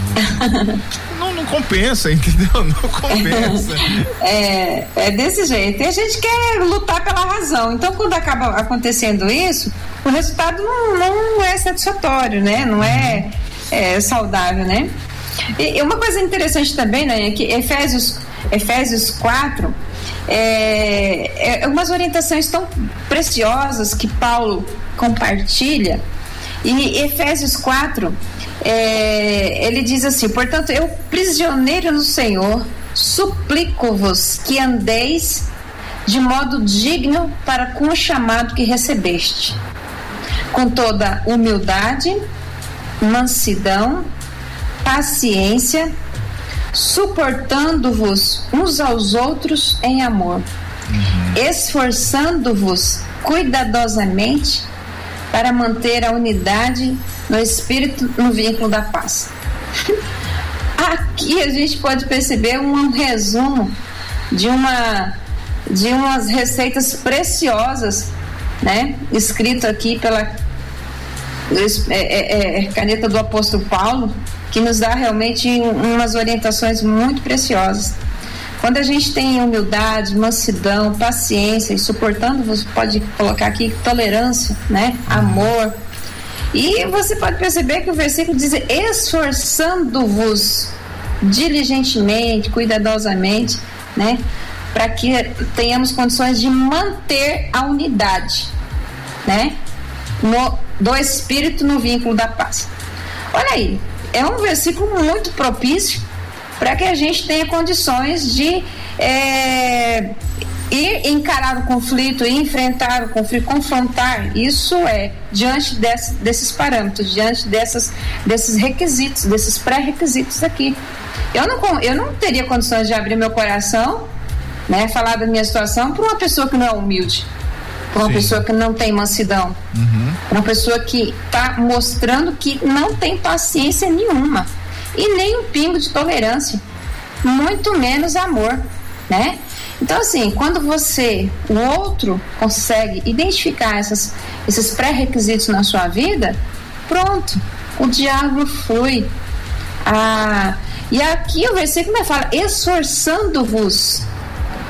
<laughs> não, não compensa, entendeu? <laughs> Não compensa. É, é desse jeito. E a gente quer lutar pela razão. Então, quando acaba acontecendo isso, o resultado não, não é satisfatório, né? Não é, é saudável, né? E, e uma coisa interessante também, né, é que Efésios, Efésios 4 é, é, umas orientações tão preciosas que Paulo compartilha. E Efésios 4, é, ele diz assim: Portanto, eu, prisioneiro no Senhor, suplico-vos que andeis de modo digno para com o chamado que recebeste, com toda humildade, mansidão, paciência, suportando-vos uns aos outros em amor, uhum. esforçando-vos cuidadosamente para manter a unidade no espírito no vínculo da paz. <laughs> Aqui a gente pode perceber um resumo de uma de umas receitas preciosas, né? Escrito aqui pela é, é, é, caneta do apóstolo Paulo, que nos dá realmente umas orientações muito preciosas. Quando a gente tem humildade, mansidão, paciência e suportando, você pode colocar aqui tolerância, né? Amor. E você pode perceber que o versículo diz: esforçando-vos diligentemente, cuidadosamente, né? Para que tenhamos condições de manter a unidade, né? No, do espírito no vínculo da paz. Olha aí, é um versículo muito propício para que a gente tenha condições de é, ir encarar o conflito, ir enfrentar o conflito, confrontar. Isso é diante desse, desses parâmetros, diante dessas, desses requisitos, desses pré-requisitos aqui. Eu não, eu não teria condições de abrir meu coração, né, falar da minha situação para uma pessoa que não é humilde para uma Sim. pessoa que não tem mansidão, uhum. para uma pessoa que está mostrando que não tem paciência nenhuma e nem um pingo de tolerância, muito menos amor, né? Então, assim, quando você, o outro, consegue identificar essas, esses pré-requisitos na sua vida, pronto, o diálogo flui. Ah, e aqui o versículo fala: esforçando-vos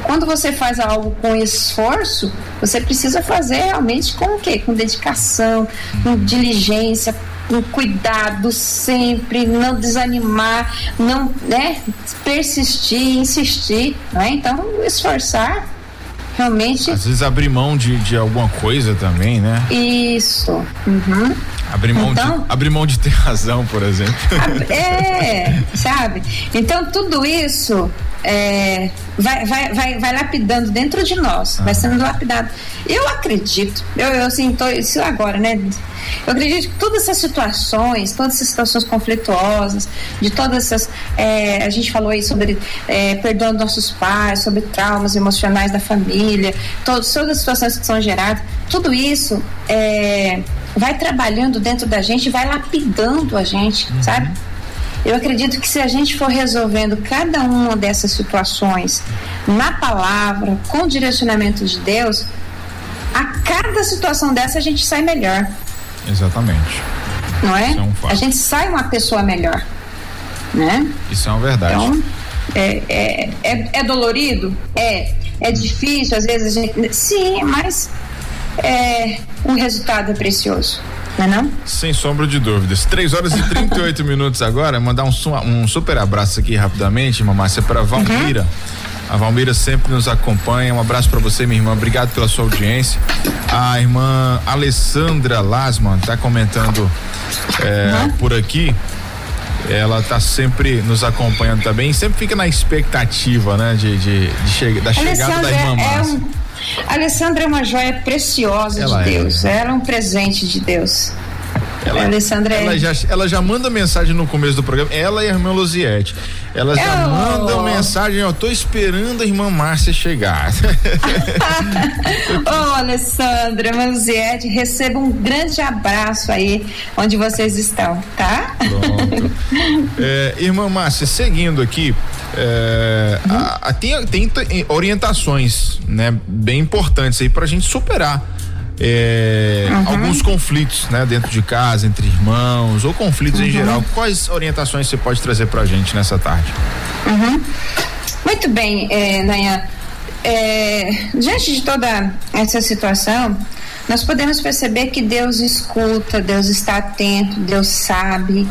quando você faz algo com esforço, você precisa fazer realmente com o quê? Com dedicação, com diligência, com cuidado sempre, não desanimar, não, né, persistir, insistir, né? Então, esforçar realmente. Às vezes abrir mão de, de alguma coisa também, né? Isso. Uhum. Abrir mão, então, de, abrir mão de ter razão, por exemplo. É, sabe? Então, tudo isso é, vai, vai, vai, vai lapidando dentro de nós, vai sendo lapidado. Eu acredito, eu, eu assim, tô, isso agora, né? Eu acredito que todas essas situações, todas essas situações conflituosas, de todas essas. É, a gente falou aí sobre é, perdoando nossos pais, sobre traumas emocionais da família, todas, todas as situações que são geradas, tudo isso é, vai trabalhando dentro da gente, vai lapidando a gente, uhum. sabe? Eu acredito que se a gente for resolvendo cada uma dessas situações na palavra, com o direcionamento de Deus, cada situação dessa a gente sai melhor. Exatamente. Não é? é um a gente sai uma pessoa melhor. Né? Isso é uma verdade. Então, é, é, é, é dolorido? É. É difícil, às vezes a gente. Sim, mas é, o resultado é precioso. Não, é não? Sem sombra de dúvidas. 3 horas e 38 <laughs> minutos agora. Mandar um, um super abraço aqui rapidamente, Mamácia, para Valmira. Uhum. A Valmira sempre nos acompanha. Um abraço para você, minha irmã. Obrigado pela sua audiência. A irmã Alessandra Lasman está comentando é, uhum. por aqui. Ela está sempre nos acompanhando também, sempre fica na expectativa, né, de, de, de che da chegada da irmã é, é um, a Alessandra é uma joia preciosa ela de é. Deus. É. Ela é um presente de Deus. Ela, a Alessandra ela, é... já, ela já manda mensagem no começo do programa, ela e a irmã Luziette. Ela já oh. mandam mensagem, eu tô esperando a irmã Márcia chegar. <laughs> Ô, oh, Alessandra, irmã Luziette, receba um grande abraço aí onde vocês estão, tá? Pronto. <laughs> é, irmã Márcia, seguindo aqui, é, a, a, tem, tem orientações, né, bem importantes aí pra gente superar é, uhum. alguns conflitos, né, dentro de casa, entre irmãos, ou conflitos uhum. em geral. Quais orientações você pode trazer para a gente nessa tarde? Uhum. Muito bem, é, Nayan. É, diante de toda essa situação, nós podemos perceber que Deus escuta, Deus está atento, Deus sabe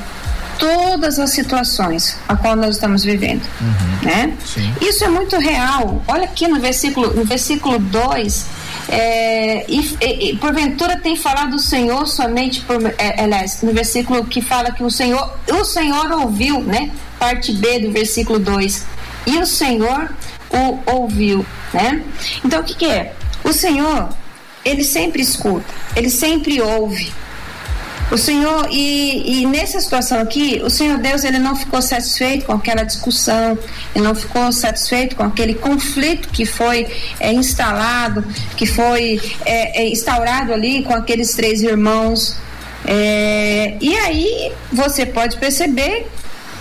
todas as situações a qual nós estamos vivendo, uhum. né? Sim. Isso é muito real. Olha aqui no versículo, no versículo 2, é, e, e, porventura tem falado o Senhor somente por, é, aliás, no versículo que fala que o Senhor, o Senhor ouviu, né? Parte B do versículo 2. E o Senhor o ouviu, né? Então o que, que é? O Senhor, ele sempre escuta, ele sempre ouve. O Senhor, e, e, nessa situação aqui, o Senhor Deus ele não ficou satisfeito com aquela discussão, ele não ficou satisfeito com aquele conflito que foi é, instalado, que foi é, é, instaurado ali com aqueles três irmãos. É, e aí você pode perceber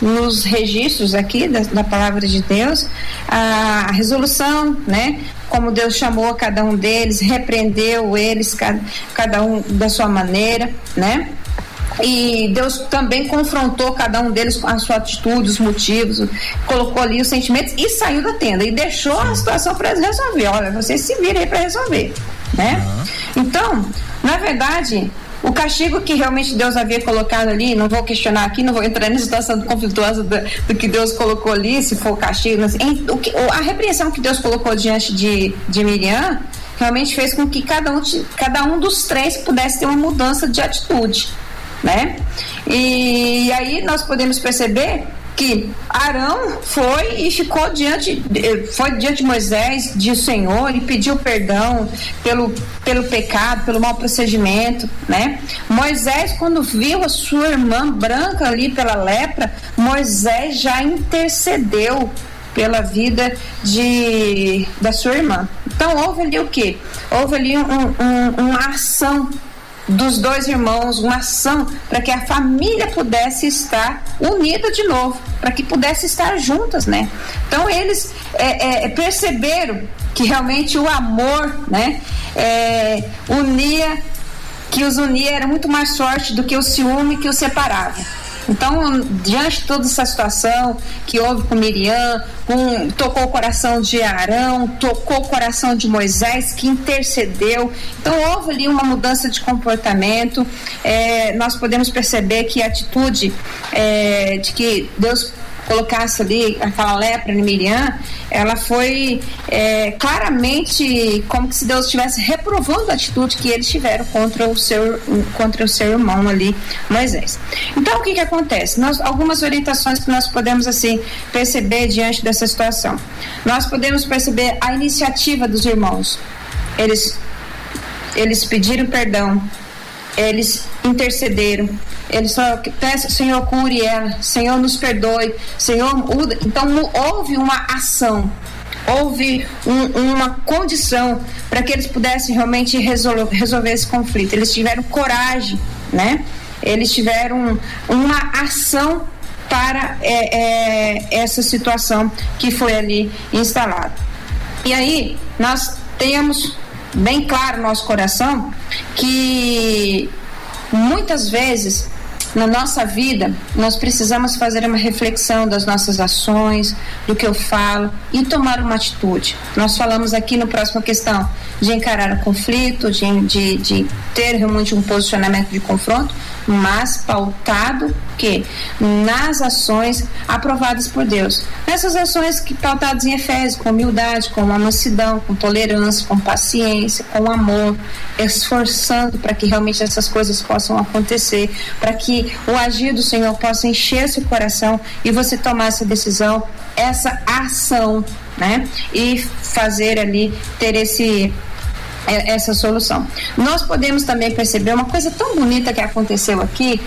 nos registros aqui da, da palavra de Deus a, resolução, né? como Deus chamou cada um deles, repreendeu eles, cada, cada um da sua maneira, né? E Deus também confrontou cada um deles com a sua atitude, os motivos, colocou ali os sentimentos e saiu da tenda e deixou a situação para eles resolver. Olha, vocês se viram aí para resolver, né? Uhum. Então, na verdade, o castigo que realmente Deus havia colocado ali, não vou questionar aqui, não vou entrar na situação conflituosa do, do, que Deus colocou ali, se for castigo, mas em, o que, a repreensão que Deus colocou diante de, de Miriam realmente fez com que cada um, cada um dos três pudesse ter uma mudança de atitude, né? E, aí nós podemos perceber que Arão foi e ficou diante, foi diante de Moisés, de Senhor, e pediu perdão pelo, pelo pecado, pelo mau procedimento, né? Moisés, quando viu a sua irmã branca ali pela lepra, Moisés já intercedeu pela vida de da sua irmã. Então houve ali o que? Houve ali um, um, uma ação dos dois irmãos, uma ação para que a família pudesse estar unida de novo, para que pudesse estar juntas, né? Então eles é, é, perceberam que realmente o amor, né, é, unia, que os unia era muito mais forte do que o ciúme que os separava. Então, diante de toda essa situação que houve com Miriam, tocou o coração de Arão, tocou o coração de Moisés, que intercedeu. Então, houve ali uma mudança de comportamento. É, nós podemos perceber que a atitude é, de que Deus colocasse ali aquela lepra em Miriam, ela foi é, claramente como se Deus estivesse reprovando a atitude que eles tiveram contra o seu, contra o seu irmão ali, Moisés. Então, o que que acontece? Nós, algumas orientações que nós podemos, assim, perceber diante dessa situação. Nós podemos perceber a iniciativa dos irmãos. Eles, eles pediram perdão, eles intercederam, eles só peçam, Senhor, cure ela, Senhor, nos perdoe, Senhor. Então, houve uma ação, houve um, uma condição para que eles pudessem realmente resolver, resolver esse conflito. Eles tiveram coragem, né? Eles tiveram uma ação para é, é, essa situação que foi ali instalada. E aí, nós temos bem claro no nosso coração que muitas vezes na nossa vida, nós precisamos fazer uma reflexão das nossas ações, do que eu falo e tomar uma atitude. Nós falamos aqui no próxima questão de encarar o conflito, de, de, de ter realmente um posicionamento de confronto, mas pautado que nas ações aprovadas por Deus. Nessas ações que pautadas em Efésios, com humildade, com mansidão, com tolerância, com paciência, com amor, esforçando para que realmente essas coisas possam acontecer, para que o agir do Senhor possa encher seu coração e você tomar essa decisão, essa ação, né? E fazer ali ter esse é, essa solução. Nós podemos também perceber uma coisa tão bonita que aconteceu aqui,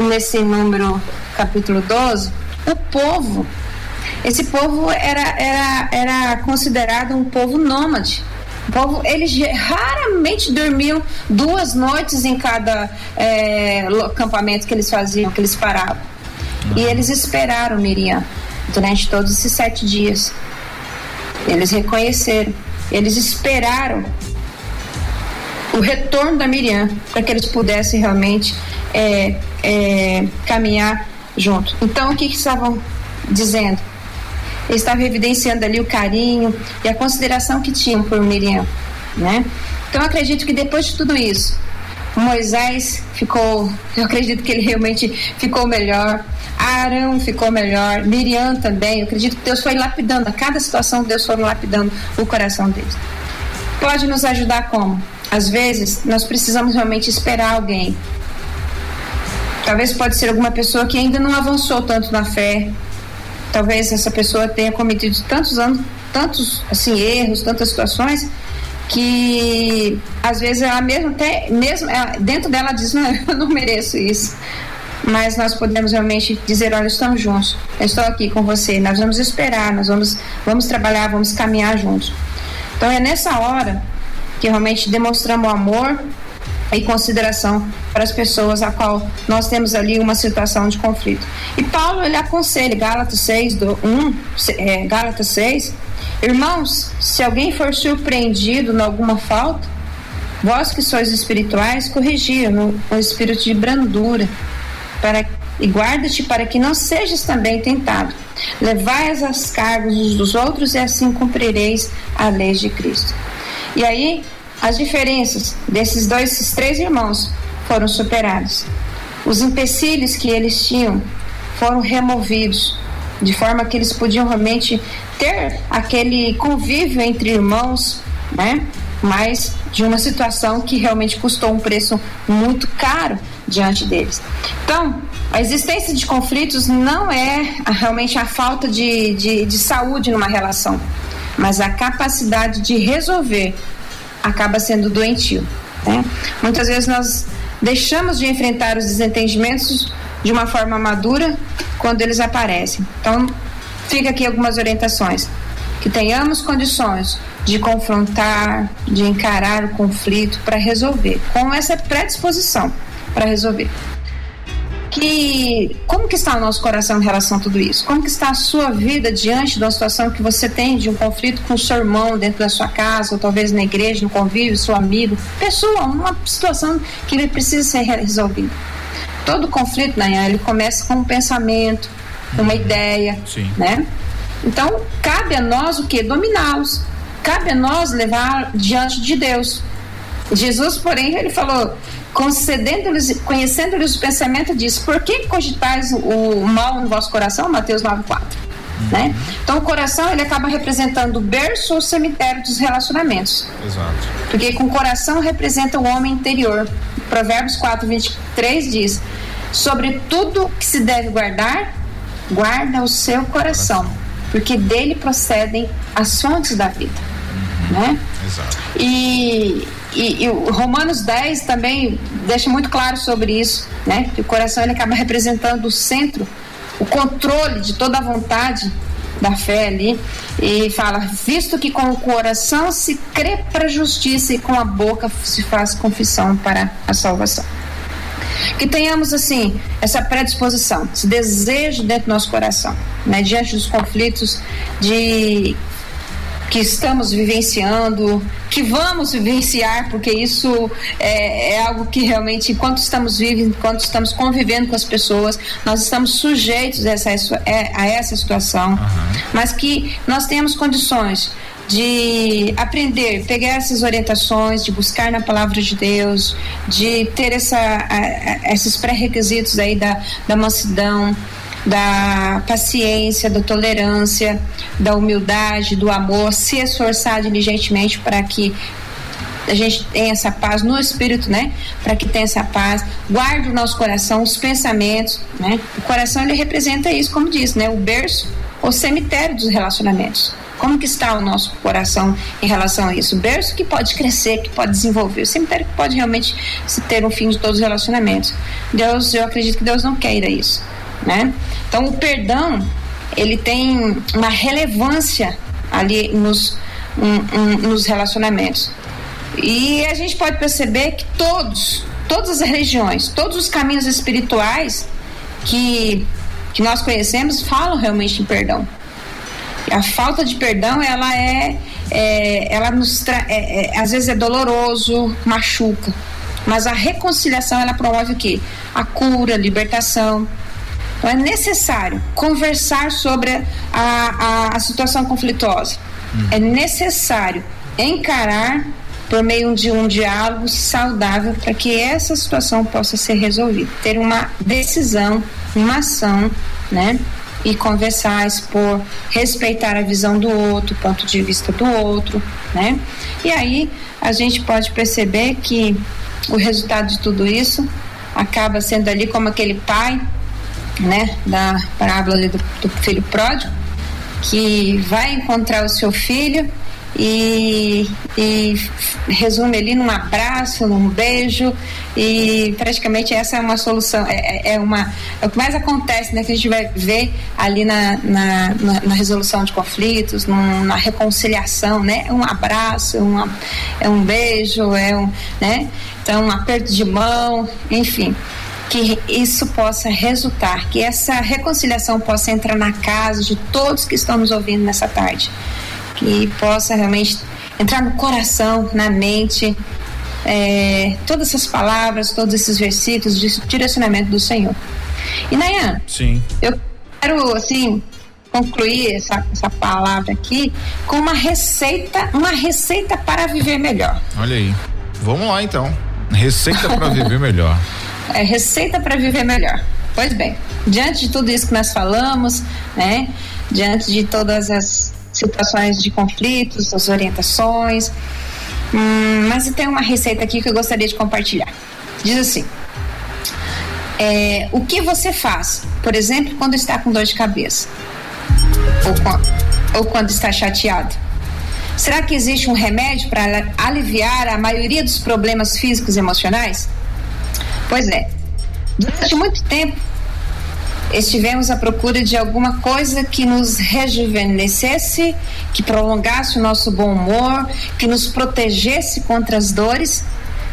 hum. nesse número capítulo 12, o povo. Esse povo era, era, era considerado um povo nômade. O povo, eles raramente dormiam duas noites em cada é, acampamento que eles faziam, que eles paravam. E eles esperaram Miriam durante todos esses sete dias. Eles reconheceram, eles esperaram o retorno da Miriam, para que eles pudessem realmente é, é, caminhar junto. Então, o que, que estavam dizendo? Eles estavam evidenciando ali o carinho e a consideração que tinham por Miriam, né? Então, acredito que depois de tudo isso, Moisés ficou, eu acredito que ele realmente ficou melhor. Arão ficou melhor, Miriam também. Eu acredito que Deus foi lapidando, a cada situação Deus foi lapidando o coração deles. Pode nos ajudar como? Às vezes, nós precisamos realmente esperar alguém. Talvez pode ser alguma pessoa que ainda não avançou tanto na fé. Talvez essa pessoa tenha cometido tantos anos, tantos assim erros, tantas situações que às vezes ela mesmo até mesmo ela, dentro dela diz não, <laughs> eu não mereço isso. Mas nós podemos realmente dizer, olha, estamos juntos. Eu estou aqui com você. Nós vamos esperar, nós vamos vamos trabalhar, vamos caminhar juntos. Então é nessa hora que realmente demonstramos amor e consideração para as pessoas a qual nós temos ali uma situação de conflito. E Paulo ele aconselha, Gálatas 6, do 1, é, Gálatas 6, irmãos, se alguém for surpreendido em alguma falta, vós que sois espirituais, corrigi no, no espírito de brandura, para, e guarda-te para que não sejas também tentado. Levai as cargas uns dos outros e assim cumprireis a lei de Cristo. E aí, as diferenças desses dois, esses três irmãos foram superadas. Os empecilhos que eles tinham foram removidos, de forma que eles podiam realmente ter aquele convívio entre irmãos, né? Mas de uma situação que realmente custou um preço muito caro diante deles. Então, a existência de conflitos não é realmente a falta de, de, de saúde numa relação, mas a capacidade de resolver acaba sendo doentio. Né? Muitas vezes nós deixamos de enfrentar os desentendimentos de uma forma madura quando eles aparecem. Então, fica aqui algumas orientações. Que tenhamos condições de confrontar, de encarar o conflito para resolver, com essa predisposição para resolver que como que está o nosso coração em relação a tudo isso? Como que está a sua vida diante de uma situação que você tem de um conflito com o seu irmão dentro da sua casa, ou talvez na igreja, no convívio, seu amigo, pessoa, uma situação que ele precisa ser resolvida. Todo conflito, né, ele começa com um pensamento, uma ideia, Sim. né? Então, cabe a nós o que? Dominá-los. Cabe a nós levar diante de Deus. Jesus, porém, ele falou: concedendo-lhes, conhecendo-lhes o pensamento, diz: Por que cogitais o mal no vosso coração? Mateus 9,4. Uhum. Né? Então, o coração ele acaba representando o berço ou cemitério dos relacionamentos. Exato. Porque com o coração representa o homem interior. Provérbios 4, 23 diz: Sobre tudo que se deve guardar, guarda o seu coração, porque dele procedem as fontes da vida. Uhum. Né? Exato. E e, e Romanos 10 também deixa muito claro sobre isso, né? Que o coração ele acaba representando o centro, o controle de toda a vontade da fé ali. E fala visto que com o coração se crê para a justiça e com a boca se faz confissão para a salvação. Que tenhamos assim essa predisposição esse desejo dentro do nosso coração né? Diante dos conflitos de que estamos vivenciando, que vamos vivenciar, porque isso é, é, algo que realmente, enquanto estamos vivos, enquanto estamos convivendo com as pessoas, nós estamos sujeitos a essa, a essa situação, uhum. mas que nós temos condições de aprender, pegar essas orientações, de buscar na palavra de Deus, de ter essa, esses pré-requisitos aí da, da mansidão, da paciência, da tolerância, da humildade, do amor, se esforçar diligentemente para que a gente tenha essa paz no espírito, né? Para que tenha essa paz, guarde o nosso coração, os pensamentos, né? O coração ele representa isso, como diz, né? O berço, o cemitério dos relacionamentos. Como que está o nosso coração em relação a isso? O berço que pode crescer, que pode desenvolver, o cemitério que pode realmente se ter um fim de todos os relacionamentos. Deus, eu acredito que Deus não queira isso né? Então o perdão ele tem uma relevância ali nos, um, um, nos relacionamentos. E a gente pode perceber que todos, todas as religiões, todos os caminhos espirituais que, que nós conhecemos falam realmente em perdão. A falta de perdão, ela é, é ela nos tra é, é, às vezes é doloroso, machuca. Mas a reconciliação, ela promove o quê? A cura, a libertação. Então é necessário conversar sobre a, a, a situação conflituosa. Hum. É necessário encarar por meio de um diálogo saudável para que essa situação possa ser resolvida. Ter uma decisão, uma ação, né? E conversar, expor, respeitar a visão do outro, o ponto de vista do outro, né? E aí a gente pode perceber que o resultado de tudo isso acaba sendo ali como aquele pai né, da parábola do, do filho pródigo, que vai encontrar o seu filho e, e, resume ali num abraço, num beijo e praticamente essa é uma solução, é, é, é uma é o que mais acontece, né, que a gente vai ver ali na, na, na, na resolução de conflitos, num, na reconciliação, né, é um abraço, uma, é um beijo, é um, né, então um aperto de mão, enfim que isso possa resultar, que essa reconciliação possa entrar na casa de todos que estão nos ouvindo nessa tarde, que possa realmente entrar no coração, na mente, é, todas essas palavras, todos esses versículos de direcionamento do Senhor. E Nayan, Sim. eu quero assim concluir essa, essa palavra aqui com uma receita, uma receita para viver melhor. Olha aí, vamos lá então, receita para viver melhor <laughs> é receita para viver melhor. Pois bem, diante de tudo isso que nós falamos, né, diante de todas as situações de conflitos, as orientações, hum, mas tem uma receita aqui que eu gostaria de compartilhar. Diz assim: é, o que você faz, por exemplo, quando está com dor de cabeça ou, ou quando está chateado? Será que existe um remédio para aliviar a maioria dos problemas físicos e emocionais? Pois é. Durante muito tempo, estivemos à procura de alguma coisa que nos rejuvenescesse, que prolongasse o nosso bom humor, que nos protegesse contra as dores,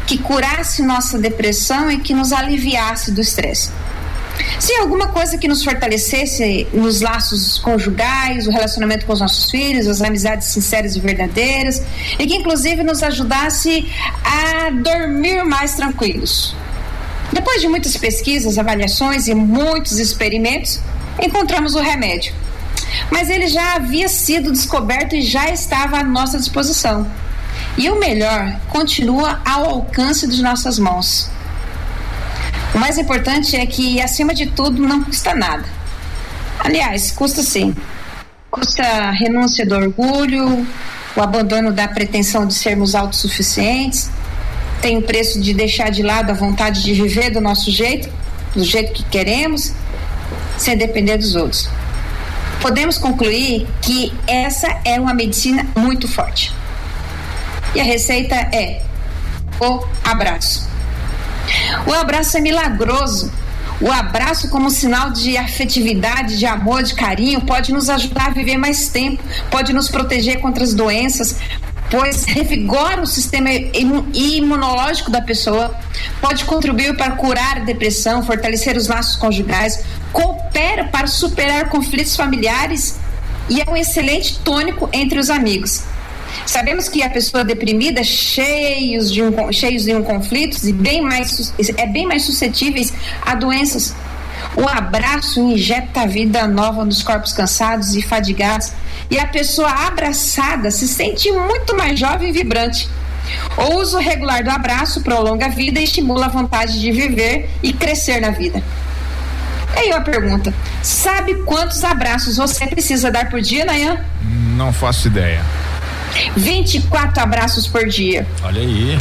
que curasse nossa depressão e que nos aliviasse do estresse. Sim, alguma coisa que nos fortalecesse nos laços conjugais, o relacionamento com os nossos filhos, as amizades sinceras e verdadeiras, e que inclusive nos ajudasse a dormir mais tranquilos. Depois de muitas pesquisas, avaliações e muitos experimentos, encontramos o remédio. Mas ele já havia sido descoberto e já estava à nossa disposição. E o melhor, continua ao alcance de nossas mãos. O mais importante é que, acima de tudo, não custa nada. Aliás, custa sim. Custa a renúncia do orgulho, o abandono da pretensão de sermos autossuficientes, tem o preço de deixar de lado a vontade de viver do nosso jeito, do jeito que queremos, sem depender dos outros. Podemos concluir que essa é uma medicina muito forte. E a receita é o abraço. O abraço é milagroso. O abraço, como sinal de afetividade, de amor, de carinho, pode nos ajudar a viver mais tempo, pode nos proteger contra as doenças, pois revigora o sistema imunológico da pessoa, pode contribuir para curar a depressão, fortalecer os laços conjugais, coopera para superar conflitos familiares e é um excelente tônico entre os amigos. Sabemos que a pessoa deprimida, cheios de um, cheios de um conflitos e bem mais é bem mais suscetíveis a doenças. O abraço injeta vida nova nos corpos cansados e fadigados, e a pessoa abraçada se sente muito mais jovem e vibrante. O uso regular do abraço prolonga a vida e estimula a vontade de viver e crescer na vida. Aí uma pergunta: sabe quantos abraços você precisa dar por dia, Nayan? Não faço ideia. 24 abraços por dia. Olha aí.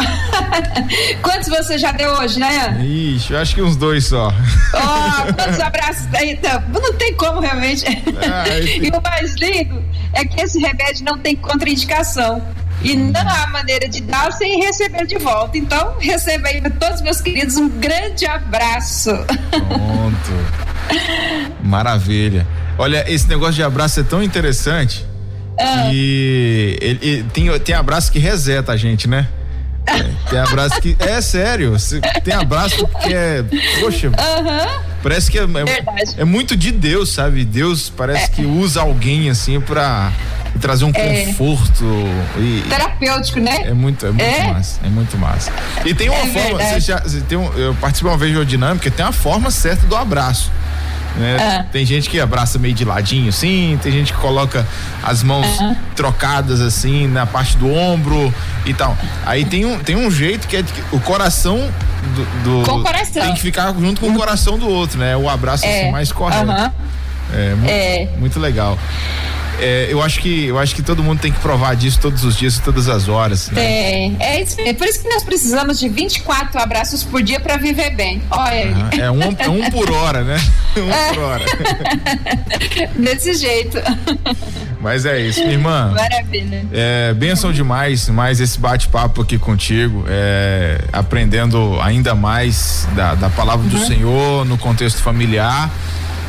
<laughs> quantos você já deu hoje, né? Ixi, eu acho que uns dois só. Oh, <laughs> quantos abraços então? Não tem como realmente. Ah, <laughs> e o mais lindo é que esse remédio não tem contraindicação. E não há maneira de dar sem receber de volta. Então, receba aí para todos meus queridos um grande abraço. Pronto. Maravilha. Olha, esse negócio de abraço é tão interessante. Ah. E ele, ele, tem, tem abraço que reseta a gente, né? É, tem abraço que. É sério. Tem abraço que é. Poxa. Uhum. Parece que é, é, é, muito de Deus, sabe? Deus parece é. que usa alguém assim pra trazer um é. conforto. E, Terapêutico, né? É muito, é muito é. massa. É muito massa. E tem uma forma, você já, você tem um, eu participei uma vez de uma dinâmica, tem uma forma certa do abraço. Né? Ah. Tem gente que abraça meio de ladinho, assim, tem gente que coloca as mãos ah. trocadas assim na parte do ombro e tal. Aí tem um, tem um jeito que é o coração do, do com o coração. tem que ficar junto com o coração do outro, né? O abraço é. assim, mais correto. É, muito, é. muito legal. É, eu acho que eu acho que todo mundo tem que provar disso todos os dias, todas as horas. Né? Tem. É, é por isso que nós precisamos de 24 abraços por dia para viver bem. Olha ah, é, um, é um por hora, né? <laughs> Um é. por hora. <laughs> Desse jeito. Mas é isso, minha irmã. Maravilha. É, benção demais, mais esse bate-papo aqui contigo, é, aprendendo ainda mais da, da palavra uhum. do Senhor no contexto familiar.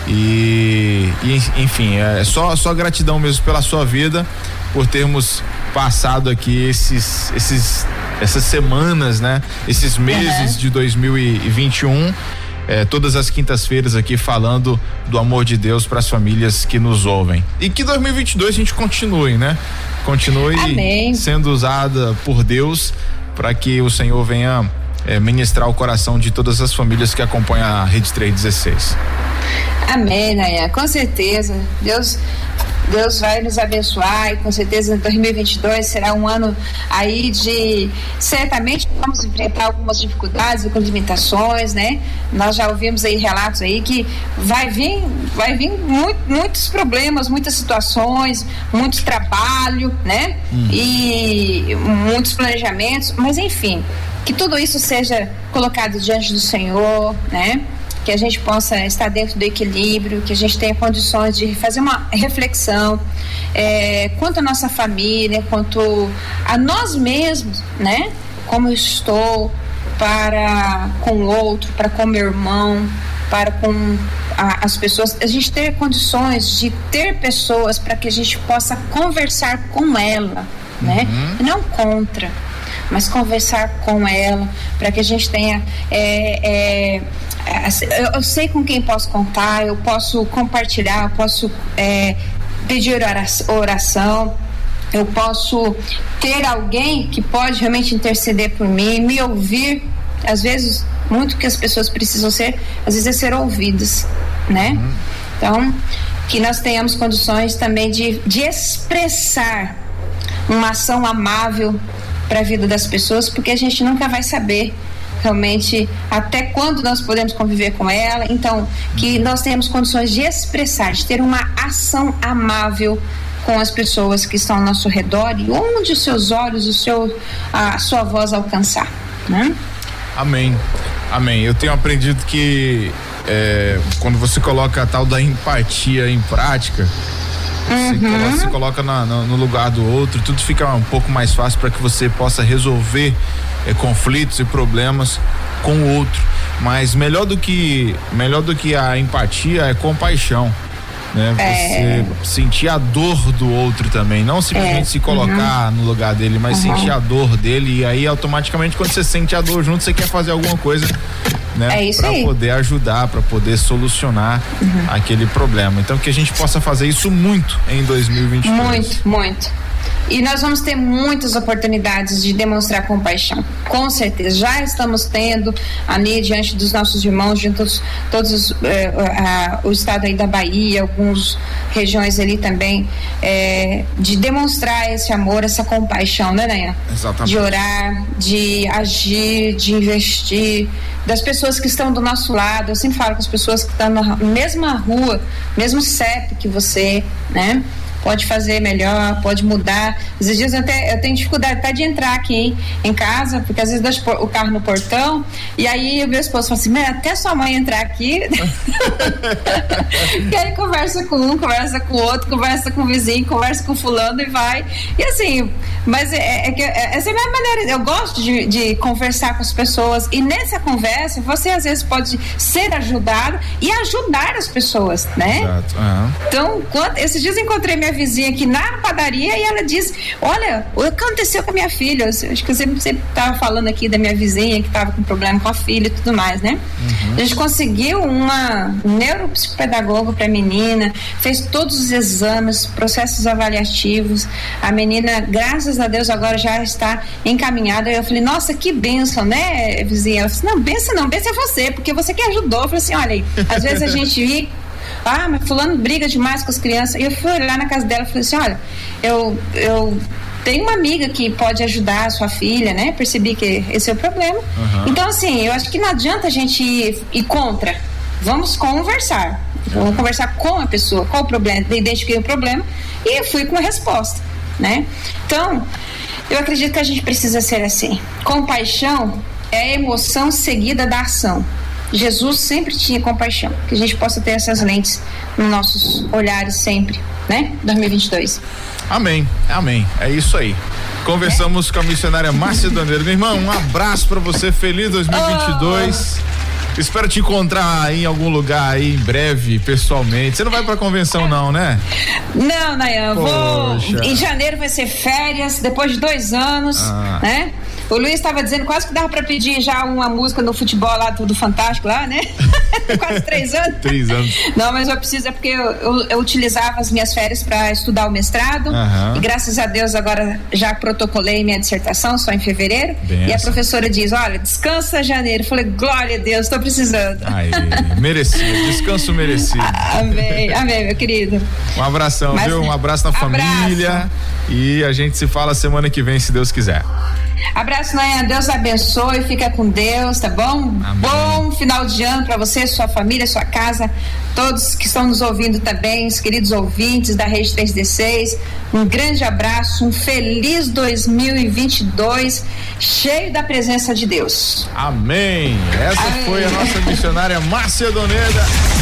E, e, enfim, é só, só gratidão mesmo pela sua vida, por termos passado aqui esses, esses, essas semanas, né? Esses meses uhum. de 2021. É, todas as quintas-feiras aqui falando do amor de Deus para as famílias que nos ouvem. E que 2022 a gente continue, né? Continue Amém. sendo usada por Deus para que o Senhor venha é, ministrar o coração de todas as famílias que acompanham a Rede 316. Amém, Naya, com certeza. Deus Deus vai nos abençoar e com certeza 2022 será um ano aí de certamente vamos enfrentar algumas dificuldades, algumas limitações, né? Nós já ouvimos aí relatos aí que vai vir, vai vir muito, muitos problemas, muitas situações, muito trabalho, né? Hum. E muitos planejamentos, mas enfim, que tudo isso seja colocado diante do Senhor, né? Que a gente possa estar dentro do equilíbrio, que a gente tenha condições de fazer uma reflexão é, quanto à nossa família, quanto a nós mesmos, né? Como eu estou para com o outro, para com meu irmão, para com a, as pessoas, a gente ter condições de ter pessoas para que a gente possa conversar com ela, né? Uhum. Não contra mas conversar com ela, para que a gente tenha. É, é, assim, eu, eu, sei com quem posso contar, eu posso compartilhar, eu posso é, pedir oração, eu posso ter alguém que pode realmente interceder por mim, me ouvir. Às vezes, muito que as pessoas precisam ser, às vezes é ser ouvidas, né? Uhum. Então, que nós tenhamos condições também de, de expressar uma ação amável para a vida das pessoas, porque a gente nunca vai saber realmente até quando nós podemos conviver com ela. Então, que nós tenhamos condições de expressar, de ter uma ação amável com as pessoas que estão ao nosso redor e onde os seus olhos, o seu, a sua voz alcançar. Né? Amém. Amém. Eu tenho aprendido que é, quando você coloca a tal da empatia em prática, Uhum. Se, coloca na, no, no lugar do outro, tudo fica um pouco mais fácil para que você possa resolver eh, conflitos e problemas com o outro. Mas melhor do que melhor do que a empatia é compaixão. Né? É. Você sentir a dor do outro também, não simplesmente é. se colocar uhum. no lugar dele, mas uhum. sentir a dor dele e aí automaticamente quando você sente a dor junto, você quer fazer alguma coisa né? É para poder ajudar, para poder solucionar uhum. aquele problema. Então que a gente possa fazer isso muito em 2022. Muito, muito. E nós vamos ter muitas oportunidades de demonstrar compaixão. Com certeza. Já estamos tendo ali diante dos nossos irmãos, de todos, todos eh, a, o estado aí da Bahia, algumas regiões ali também, eh, de demonstrar esse amor, essa compaixão, né, Nanha? Exatamente. De orar, de agir, de investir, das pessoas que estão do nosso lado. Eu sempre falo com as pessoas que estão na mesma rua, mesmo CEP que você, né? Pode fazer melhor, pode mudar. Às vezes eu, até, eu tenho dificuldade até de entrar aqui hein, em casa, porque às vezes deixo o carro no portão e aí o meu esposo fala assim, até sua mãe entrar aqui. <laughs> e aí conversa com um, conversa com o outro, conversa com o vizinho, conversa com o fulano e vai. E assim, mas é, é, é, essa é a minha maneira, eu gosto de, de conversar com as pessoas e nessa conversa você às vezes pode ser ajudado e ajudar as pessoas, né? Exato. Uhum. Então, quando, esses dias eu encontrei minha vizinha aqui na padaria e ela disse: Olha, o que aconteceu com a minha filha? Eu, acho que você estava falando aqui da minha vizinha que estava com problema com a filha e tudo mais, né? Uhum. A gente conseguiu uma neuropsicopedagoga para a menina, fez todos os exames, processos avaliativos. A menina, graças a Deus, agora já está encaminhada. Eu falei: Nossa, que benção, né, vizinha? Ela disse: Não, benção não, benção é você, porque você que ajudou. Eu falei assim: Olha aí, às vezes a gente ah, mas fulano briga demais com as crianças. E eu fui olhar na casa dela e falei assim, olha, eu, eu tenho uma amiga que pode ajudar a sua filha, né? Percebi que esse é o problema. Uhum. Então, assim, eu acho que não adianta a gente ir, ir contra. Vamos conversar. Vamos conversar com a pessoa, qual o problema, identifiquei o problema e fui com a resposta, né? Então, eu acredito que a gente precisa ser assim. Compaixão é a emoção seguida da ação. Jesus sempre tinha compaixão, que a gente possa ter essas lentes nos nossos olhares sempre, né? 2022. Amém, amém. É isso aí. Conversamos é. com a missionária Márcia Doneiro. Meu irmão, um abraço para você, feliz 2022. Oh. Espero te encontrar em algum lugar aí em breve, pessoalmente. Você não vai pra convenção, não, né? Não, Nayan, vou. Em janeiro vai ser férias, depois de dois anos, ah. né? O Luiz estava dizendo quase que dava para pedir já uma música no futebol lá do, Fantástico lá, né? <laughs> quase três anos. três anos. Não, mas eu preciso, é porque eu, eu, eu utilizava as minhas férias para estudar o mestrado. Uhum. E graças a Deus agora já protocolei minha dissertação, só em fevereiro. Bem e a professora diz: olha, descansa janeiro. Eu falei, glória a Deus, estou precisando. Aí, merecido, descanso merecido. <laughs> amém, amém, meu querido. Um abração, mas, viu? Um abraço na abraço. família. E a gente se fala semana que vem, se Deus quiser. Abraço, Nanha. Deus abençoe. Fica com Deus, tá bom? Amém. Bom final de ano para você, sua família, sua casa, todos que estão nos ouvindo também, os queridos ouvintes da Rede 316. Um grande abraço, um feliz 2022, cheio da presença de Deus. Amém. Essa Amém. foi a nossa missionária Márcia Doneda.